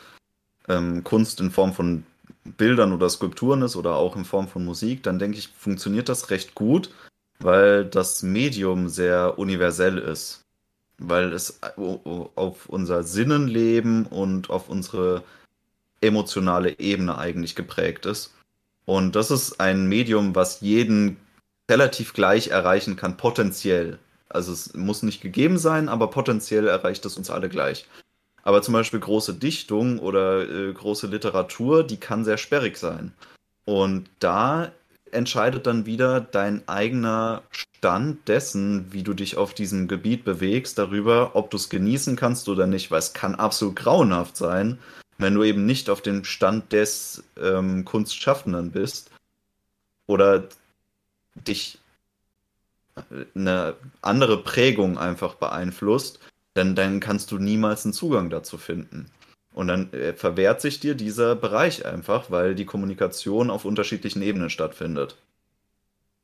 ähm, Kunst in Form von Bildern oder Skulpturen ist oder auch in Form von Musik, dann denke ich, funktioniert das recht gut, weil das Medium sehr universell ist. Weil es auf unser Sinnenleben und auf unsere emotionale Ebene eigentlich geprägt ist. Und das ist ein Medium, was jeden relativ gleich erreichen kann, potenziell. Also es muss nicht gegeben sein, aber potenziell erreicht es uns alle gleich. Aber zum Beispiel große Dichtung oder äh, große Literatur, die kann sehr sperrig sein. Und da entscheidet dann wieder dein eigener Stand dessen, wie du dich auf diesem Gebiet bewegst, darüber, ob du es genießen kannst oder nicht, weil es kann absolut grauenhaft sein, wenn du eben nicht auf dem Stand des ähm, Kunstschaffenden bist oder dich eine andere Prägung einfach beeinflusst, dann, dann kannst du niemals einen Zugang dazu finden. Und dann äh, verwehrt sich dir dieser Bereich einfach, weil die Kommunikation auf unterschiedlichen Ebenen stattfindet.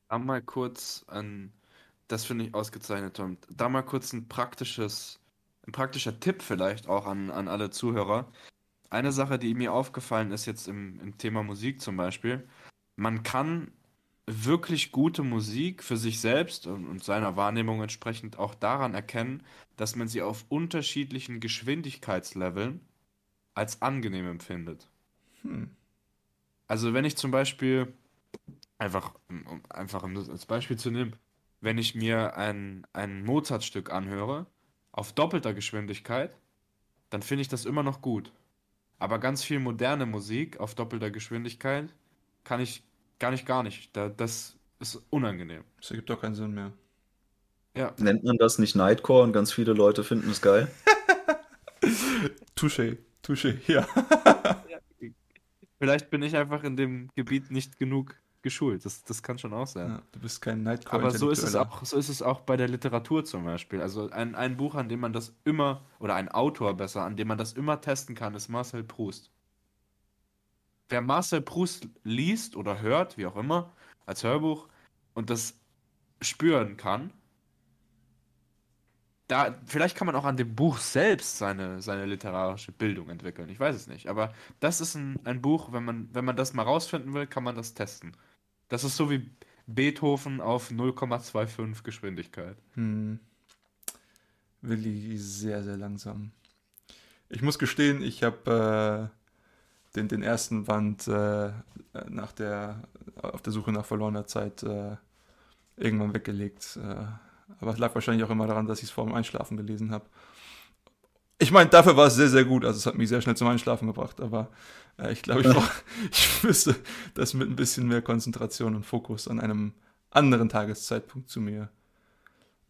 Da mal kurz an, das finde ich ausgezeichnet, Tom. Da mal kurz ein praktisches, ein praktischer Tipp vielleicht auch an, an alle Zuhörer. Eine Sache, die mir aufgefallen ist jetzt im, im Thema Musik zum Beispiel, man kann wirklich gute Musik für sich selbst und, und seiner Wahrnehmung entsprechend auch daran erkennen, dass man sie auf unterschiedlichen Geschwindigkeitsleveln als angenehm empfindet. Hm. Also wenn ich zum Beispiel, einfach, um einfach um das als Beispiel zu nehmen, wenn ich mir ein, ein Mozart-Stück anhöre, auf doppelter Geschwindigkeit, dann finde ich das immer noch gut. Aber ganz viel moderne Musik auf doppelter Geschwindigkeit kann ich gar nicht, gar nicht. Da, das ist unangenehm. Das ergibt doch keinen Sinn mehr. Ja, Nennt man das nicht Nightcore und ganz viele Leute finden es geil? Touché, touché, ja. vielleicht bin ich einfach in dem Gebiet nicht genug geschult. Das, das kann schon auch sein. ja du bist kein Nightcore. Aber so ist es auch, so ist es auch bei der Literatur zum Beispiel. Also ein, ein Buch, an dem man das immer, oder ein Autor besser, an dem man das immer testen kann, ist Marcel Proust. Wer Marcel Proust liest oder hört, wie auch immer, als Hörbuch und das spüren kann, da, vielleicht kann man auch an dem Buch selbst seine, seine literarische Bildung entwickeln. Ich weiß es nicht. Aber das ist ein, ein Buch, wenn man, wenn man das mal rausfinden will, kann man das testen. Das ist so wie Beethoven auf 0,25 Geschwindigkeit. Hm. Willi sehr, sehr langsam. Ich muss gestehen, ich habe äh, den, den ersten Band äh, nach der, auf der Suche nach verlorener Zeit äh, irgendwann weggelegt. Äh, aber es lag wahrscheinlich auch immer daran, dass ich es vor dem Einschlafen gelesen habe. Ich meine, dafür war es sehr, sehr gut. Also es hat mich sehr schnell zum Einschlafen gebracht. Aber äh, ich glaube, ich, brauch, ich müsste das mit ein bisschen mehr Konzentration und Fokus an einem anderen Tageszeitpunkt zu mir,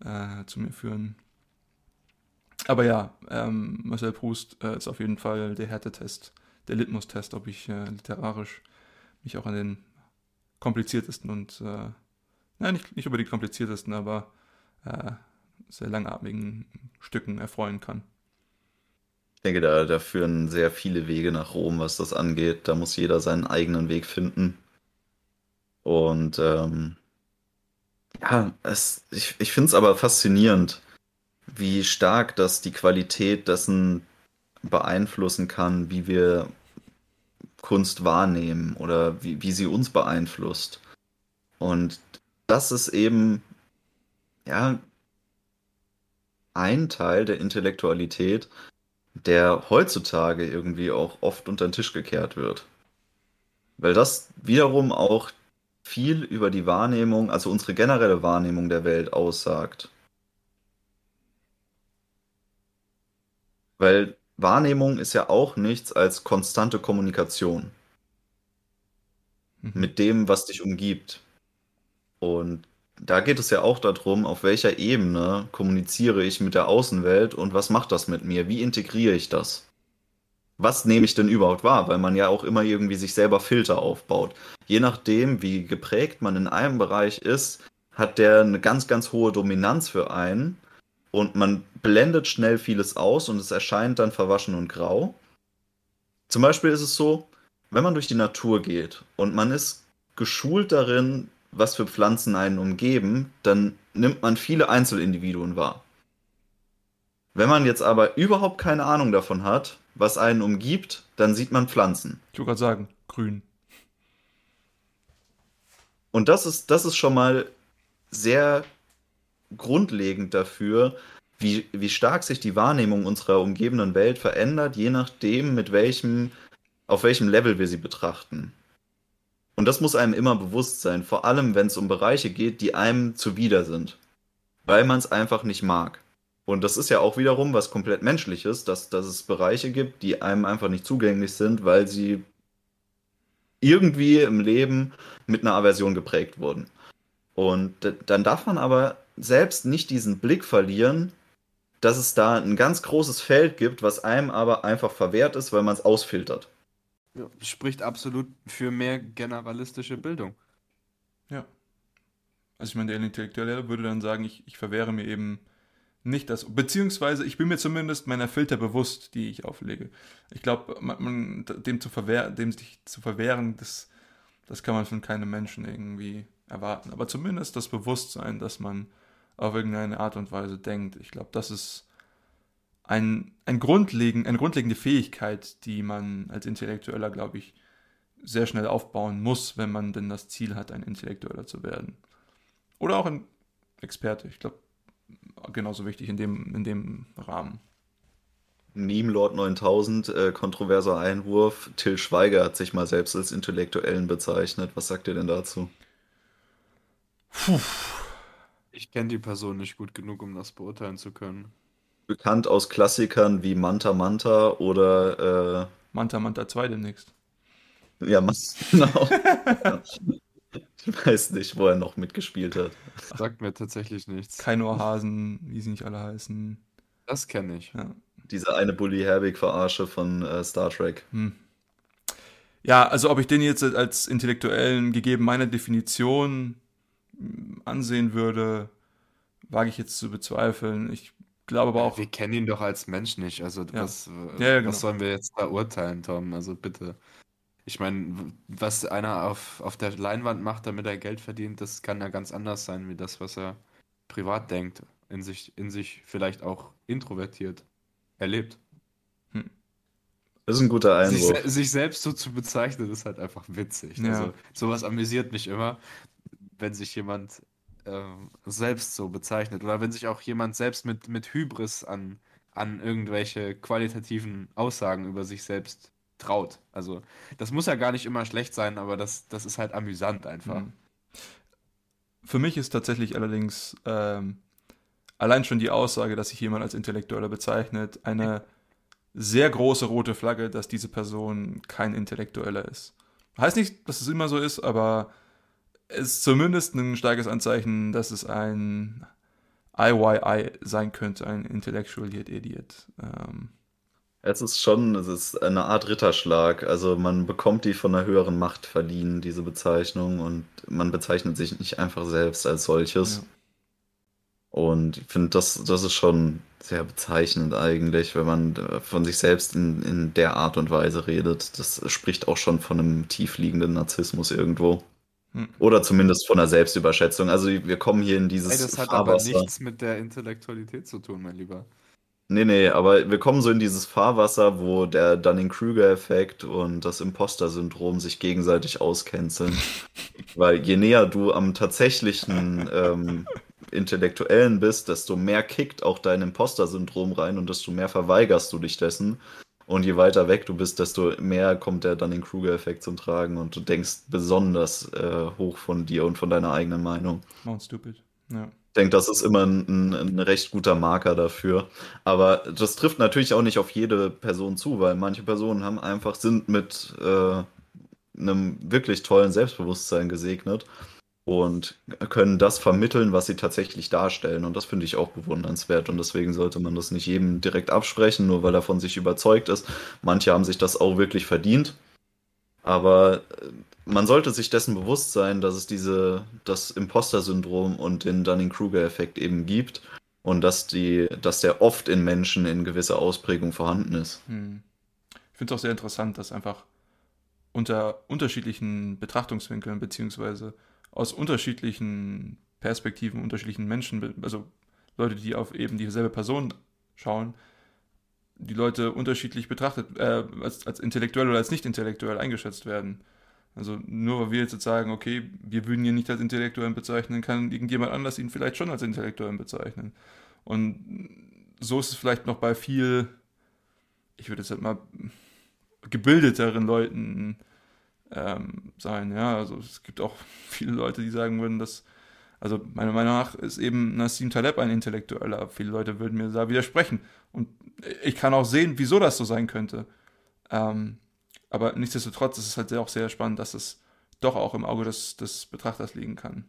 äh, zu mir führen. Aber ja, ähm, Marcel Proust äh, ist auf jeden Fall der Härtetest, der Litmus-Test, ob ich äh, literarisch mich auch an den kompliziertesten und, äh, nein, nicht, nicht unbedingt kompliziertesten, aber äh, sehr langatmigen Stücken erfreuen kann. Ich denke, da, da führen sehr viele Wege nach Rom, was das angeht. Da muss jeder seinen eigenen Weg finden. Und ähm, ja, es, ich, ich finde es aber faszinierend, wie stark das die Qualität dessen beeinflussen kann, wie wir Kunst wahrnehmen oder wie, wie sie uns beeinflusst. Und das ist eben, ja, ein Teil der Intellektualität, der heutzutage irgendwie auch oft unter den Tisch gekehrt wird. Weil das wiederum auch viel über die Wahrnehmung, also unsere generelle Wahrnehmung der Welt aussagt. Weil Wahrnehmung ist ja auch nichts als konstante Kommunikation Mhm. mit dem, was dich umgibt. Und da geht es ja auch darum, auf welcher Ebene kommuniziere ich mit der Außenwelt und was macht das mit mir? Wie integriere ich das? Was nehme ich denn überhaupt wahr? Weil man ja auch immer irgendwie sich selber Filter aufbaut. Je nachdem, wie geprägt man in einem Bereich ist, hat der eine ganz, ganz hohe Dominanz für einen und man blendet schnell vieles aus und es erscheint dann verwaschen und grau. Zum Beispiel ist es so, wenn man durch die Natur geht und man ist geschult darin, was für Pflanzen einen umgeben, dann nimmt man viele Einzelindividuen wahr. Wenn man jetzt aber überhaupt keine Ahnung davon hat, was einen umgibt, dann sieht man Pflanzen. Ich wollte gerade sagen, grün. Und das ist, das ist schon mal sehr grundlegend dafür, wie, wie stark sich die Wahrnehmung unserer umgebenden Welt verändert, je nachdem, mit welchem, auf welchem Level wir sie betrachten. Und das muss einem immer bewusst sein, vor allem wenn es um Bereiche geht, die einem zuwider sind, weil man es einfach nicht mag. Und das ist ja auch wiederum was komplett Menschliches, dass, dass es Bereiche gibt, die einem einfach nicht zugänglich sind, weil sie irgendwie im Leben mit einer Aversion geprägt wurden. Und dann darf man aber selbst nicht diesen Blick verlieren, dass es da ein ganz großes Feld gibt, was einem aber einfach verwehrt ist, weil man es ausfiltert. Ja, spricht absolut für mehr generalistische Bildung. Ja. Also ich meine, der Intellektuelle würde dann sagen, ich, ich verwehre mir eben nicht das, beziehungsweise ich bin mir zumindest meiner Filter bewusst, die ich auflege. Ich glaube, dem, zu verwehr, dem sich zu verwehren, das, das kann man von keinem Menschen irgendwie erwarten. Aber zumindest das Bewusstsein, dass man auf irgendeine Art und Weise denkt. Ich glaube, das ist ein, ein grundlegend, eine grundlegende Fähigkeit, die man als Intellektueller, glaube ich, sehr schnell aufbauen muss, wenn man denn das Ziel hat, ein Intellektueller zu werden. Oder auch ein Experte. Ich glaube, genauso wichtig in dem, in dem Rahmen. Meme Lord 9000, äh, kontroverser Einwurf. Till Schweiger hat sich mal selbst als Intellektuellen bezeichnet. Was sagt ihr denn dazu? Puh. Ich kenne die Person nicht gut genug, um das beurteilen zu können. Bekannt aus Klassikern wie Manta Manta oder. Äh, Manta Manta 2 demnächst. Ja, genau. ich weiß nicht, wo er noch mitgespielt hat. Sagt mir tatsächlich nichts. Kein Ohrhasen, wie sie nicht alle heißen. Das kenne ich. Ja. Diese eine Bully Herbig-Verarsche von äh, Star Trek. Hm. Ja, also ob ich den jetzt als Intellektuellen gegeben meiner Definition hm, ansehen würde, wage ich jetzt zu bezweifeln. Ich glaube aber auch. Wir kennen ihn doch als Mensch nicht. Also Ja. was, Ja, ja, genau. was sollen wir jetzt da urteilen, Tom? Also bitte. Ich meine, was einer auf, auf der Leinwand macht, damit er Geld verdient, das kann ja ganz anders sein, wie das, was er privat denkt. In sich, in sich vielleicht auch introvertiert erlebt. Das ist ein guter Sich, Einwurf. se sich selbst so zu bezeichnen, ist halt einfach witzig. Ja. Also sowas amüsiert mich immer, wenn sich jemand ähm, selbst so bezeichnet. Oder wenn sich auch jemand selbst mit, mit Hybris an, an irgendwelche qualitativen Aussagen über sich selbst traut. Also das muss ja gar nicht immer schlecht sein, aber das, das ist halt amüsant einfach. Hm. Für mich ist tatsächlich allerdings ähm, allein schon die Aussage, dass sich jemand als Intellektueller bezeichnet, eine sehr große rote Flagge, dass diese Person kein Intellektueller ist. Heißt nicht, dass es immer so ist, aber ist zumindest ein starkes Anzeichen, dass es ein IYI sein könnte, ein Intellectual Idiot. Ähm, Es ist schon, es ist eine Art Ritterschlag. Also man bekommt die von einer höheren Macht verliehen, diese Bezeichnung, und man bezeichnet sich nicht einfach selbst als solches. ja. Und ich finde, das, das ist schon sehr bezeichnend eigentlich, wenn man äh, von sich selbst in, in der Art und Weise redet. Das spricht auch schon von einem tiefliegenden Narzissmus irgendwo. Hm. Oder zumindest von einer Selbstüberschätzung. Also wir kommen hier in dieses Ey, das hat aber Fahrwasser. nichts mit der Intellektualität zu tun, mein Lieber. Nee, nee, aber wir kommen so in dieses Fahrwasser, wo der Dunning-Kruger-Effekt und das Imposter-Syndrom sich gegenseitig auscanceln. Weil je näher du am tatsächlichen ähm, Intellektuellen bist, desto mehr kickt auch dein Imposter-Syndrom rein und desto mehr verweigerst du dich dessen. Und je weiter weg du bist, desto mehr kommt der Dunning-Kruger-Effekt zum Tragen und du denkst besonders äh, hoch von dir und von deiner eigenen Meinung. Mount Stupid. Ja. Ich denke, das ist immer ein, ein, ein recht guter Marker dafür. Aber das trifft natürlich auch nicht auf jede Person zu, weil manche Personen haben einfach, sind mit äh, einem wirklich tollen Selbstbewusstsein gesegnet und können das vermitteln, was sie tatsächlich darstellen. Und das finde ich auch bewundernswert. Und deswegen sollte man das nicht jedem direkt absprechen, nur weil er von sich überzeugt ist. Manche haben sich das auch wirklich verdient. Aber äh, man sollte sich dessen bewusst sein, dass es diese, das Imposter-Syndrom und den Dunning-Kruger-Effekt eben gibt und dass die, dass der oft in Menschen in gewisser Ausprägung vorhanden ist. Hm. Ich finde es auch sehr interessant, dass einfach unter unterschiedlichen Betrachtungswinkeln beziehungsweise aus unterschiedlichen Perspektiven, unterschiedlichen Menschen, also Leute, die auf eben dieselbe Person schauen, die Leute unterschiedlich betrachtet, äh, als, als intellektuell oder als nicht intellektuell eingeschätzt werden. Also nur weil wir jetzt sagen, okay, wir würden ihn nicht als Intellektuellen bezeichnen, kann irgendjemand anders ihn vielleicht schon als Intellektuellen bezeichnen. Und so ist es vielleicht noch bei viel, ich würde jetzt halt mal gebildeteren Leuten ähm, sein. Ja, also es gibt auch viele Leute, die sagen würden, dass, also meiner Meinung nach ist eben Nassim Taleb ein Intellektueller. Viele Leute würden mir da widersprechen. Und ich kann auch sehen, wieso das so sein könnte. Ähm, aber nichtsdestotrotz ist es halt auch sehr spannend, dass es doch auch im Auge des, des Betrachters liegen kann.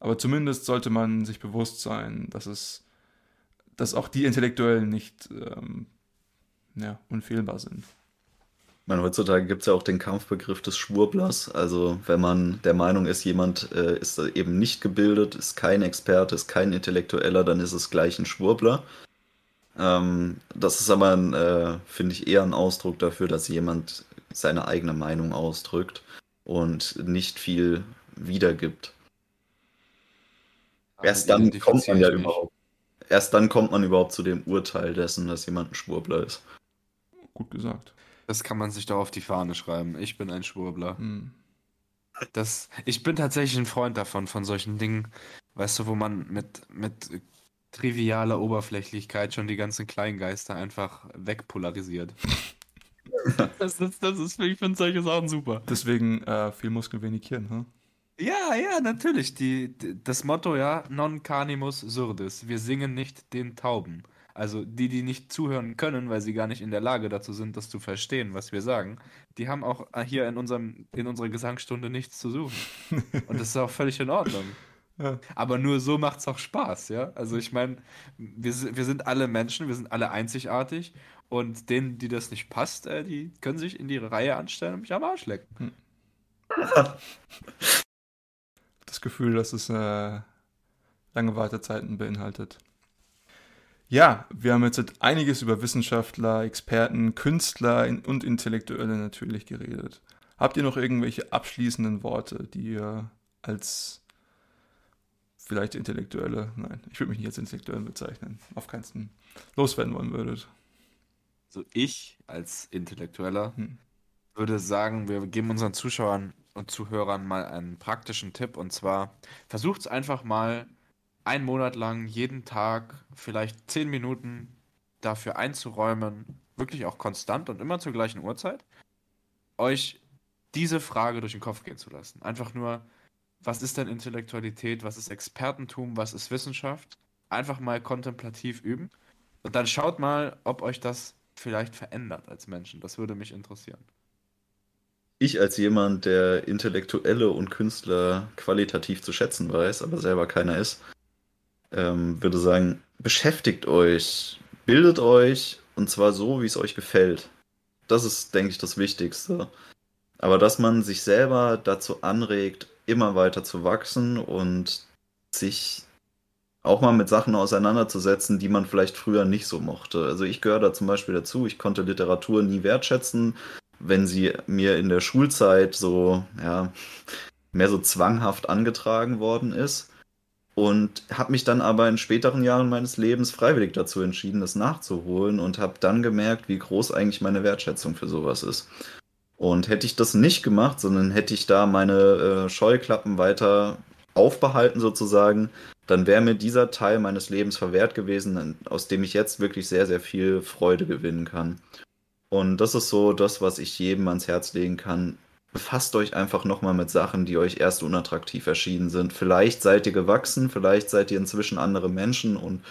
Aber zumindest sollte man sich bewusst sein, dass es, dass auch die Intellektuellen nicht ähm, ja, unfehlbar sind. Ich meine, heutzutage gibt es ja auch den Kampfbegriff des Schwurblers. Also wenn man der Meinung ist, jemand äh, ist eben nicht gebildet, ist kein Experte, ist kein Intellektueller, dann ist es gleich ein Schwurbler. Ähm, das ist aber, ein, äh, finde ich, eher ein Ausdruck dafür, dass jemand seine eigene Meinung ausdrückt und nicht viel wiedergibt. Erst dann kommt man ja überhaupt. Erst dann kommt man überhaupt zu dem Urteil dessen, dass jemand ein Schwurbler ist. Gut gesagt. Das kann man sich doch auf die Fahne schreiben. Ich bin ein Schwurbler. Hm. Das, ich bin tatsächlich ein Freund davon, von solchen Dingen, weißt du, wo man mit, mit trivialer Oberflächlichkeit schon die ganzen Kleingeister einfach wegpolarisiert. das ist, das ist, ich finde solche Sachen super. Deswegen äh, viel Muskel, wenig Hirn, hm? Ja, ja, natürlich. Die, die, das Motto, ja, non canimus surdis. Wir singen nicht den Tauben. Also die, die nicht zuhören können, weil sie gar nicht in der Lage dazu sind, das zu verstehen, was wir sagen, die haben auch hier in, unserem, in unserer Gesangsstunde nichts zu suchen. Und das ist auch völlig in Ordnung. Ja. Aber nur so macht es auch Spaß, ja. Also ich meine, wir, wir sind alle Menschen, wir sind alle einzigartig und denen, die das nicht passt, äh, die können sich in die Reihe anstellen und mich am Arsch lecken. das Gefühl, dass es äh, lange Wartezeiten beinhaltet. Ja, wir haben jetzt einiges über Wissenschaftler, Experten, Künstler und Intellektuelle natürlich geredet. Habt ihr noch irgendwelche abschließenden Worte, die ihr als vielleicht Intellektuelle, nein, ich würde mich nicht als Intellektuell bezeichnen, auf keinen Fall loswerden wollen würdet? So ich als Intellektueller Hm. würde sagen, wir geben unseren Zuschauern und Zuhörern mal einen praktischen Tipp und zwar versucht es einfach mal einen Monat lang jeden Tag vielleicht zehn Minuten dafür einzuräumen, wirklich auch konstant und immer zur gleichen Uhrzeit, euch diese Frage durch den Kopf gehen zu lassen. Einfach nur, was ist denn Intellektualität, was ist Expertentum, was ist Wissenschaft? Einfach mal kontemplativ üben und dann schaut mal, ob euch das vielleicht verändert als Menschen. Das würde mich interessieren. Ich als jemand, der Intellektuelle und Künstler qualitativ zu schätzen weiß, aber selber keiner ist, ähm, würde sagen, beschäftigt euch, bildet euch und zwar so, wie es euch gefällt. Das ist, denke ich, das Wichtigste. Aber dass man sich selber dazu anregt, immer weiter zu wachsen und sich auch mal mit Sachen auseinanderzusetzen, die man vielleicht früher nicht so mochte. Also ich gehöre da zum Beispiel dazu, ich konnte Literatur nie wertschätzen, wenn sie mir in der Schulzeit so, ja, mehr so zwanghaft angetragen worden ist. Und habe mich dann aber in späteren Jahren meines Lebens freiwillig dazu entschieden, das nachzuholen und habe dann gemerkt, wie groß eigentlich meine Wertschätzung für sowas ist. Und hätte ich das nicht gemacht, sondern hätte ich da meine äh, Scheuklappen weiter aufbehalten sozusagen, dann wäre mir dieser Teil meines Lebens verwehrt gewesen, aus dem ich jetzt wirklich sehr, sehr viel Freude gewinnen kann. Und das ist so das, was ich jedem ans Herz legen kann. Befasst euch einfach nochmal mit Sachen, die euch erst unattraktiv erschienen sind. Vielleicht seid ihr gewachsen, vielleicht seid ihr inzwischen andere Menschen und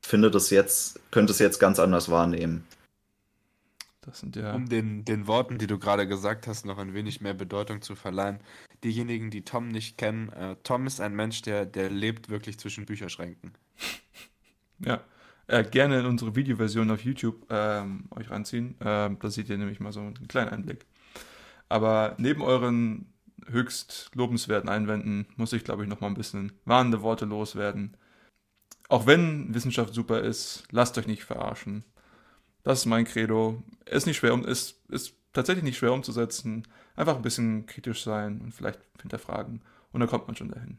findet es jetzt, könnt es jetzt ganz anders wahrnehmen. Das sind ja. Um den, den Worten, die du gerade gesagt hast, noch ein wenig mehr Bedeutung zu verleihen. Diejenigen, die Tom nicht kennen, äh, Tom ist ein Mensch, der, der lebt wirklich zwischen Bücherschränken. Ja, äh, gerne in unsere Videoversion auf YouTube ähm, euch ranziehen. Ähm, da seht ihr nämlich mal so einen kleinen Einblick. Aber neben euren höchst lobenswerten Einwänden muss ich, glaube ich, noch mal ein bisschen warnende Worte loswerden. Auch wenn Wissenschaft super ist, lasst euch nicht verarschen. Das ist mein Credo. Ist nicht schwer, um, ist, ist tatsächlich nicht schwer umzusetzen. Einfach ein bisschen kritisch sein und vielleicht hinterfragen. Und dann kommt man schon dahin.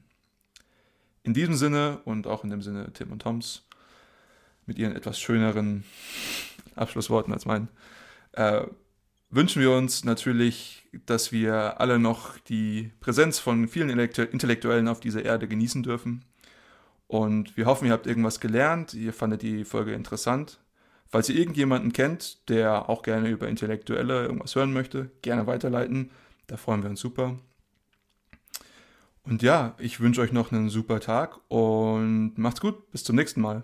In diesem Sinne und auch in dem Sinne Tim und Toms, mit ihren etwas schöneren Abschlussworten als mein, äh, wünschen wir uns natürlich, dass wir alle noch die Präsenz von vielen Intellektu- Intellektuellen auf dieser Erde genießen dürfen. Und wir hoffen, ihr habt irgendwas gelernt, ihr fandet die Folge interessant. Falls ihr irgendjemanden kennt, der auch gerne über Intellektuelle irgendwas hören möchte, gerne weiterleiten. Da freuen wir uns super. Und ja, ich wünsche euch noch einen super Tag und macht's gut. Bis zum nächsten Mal.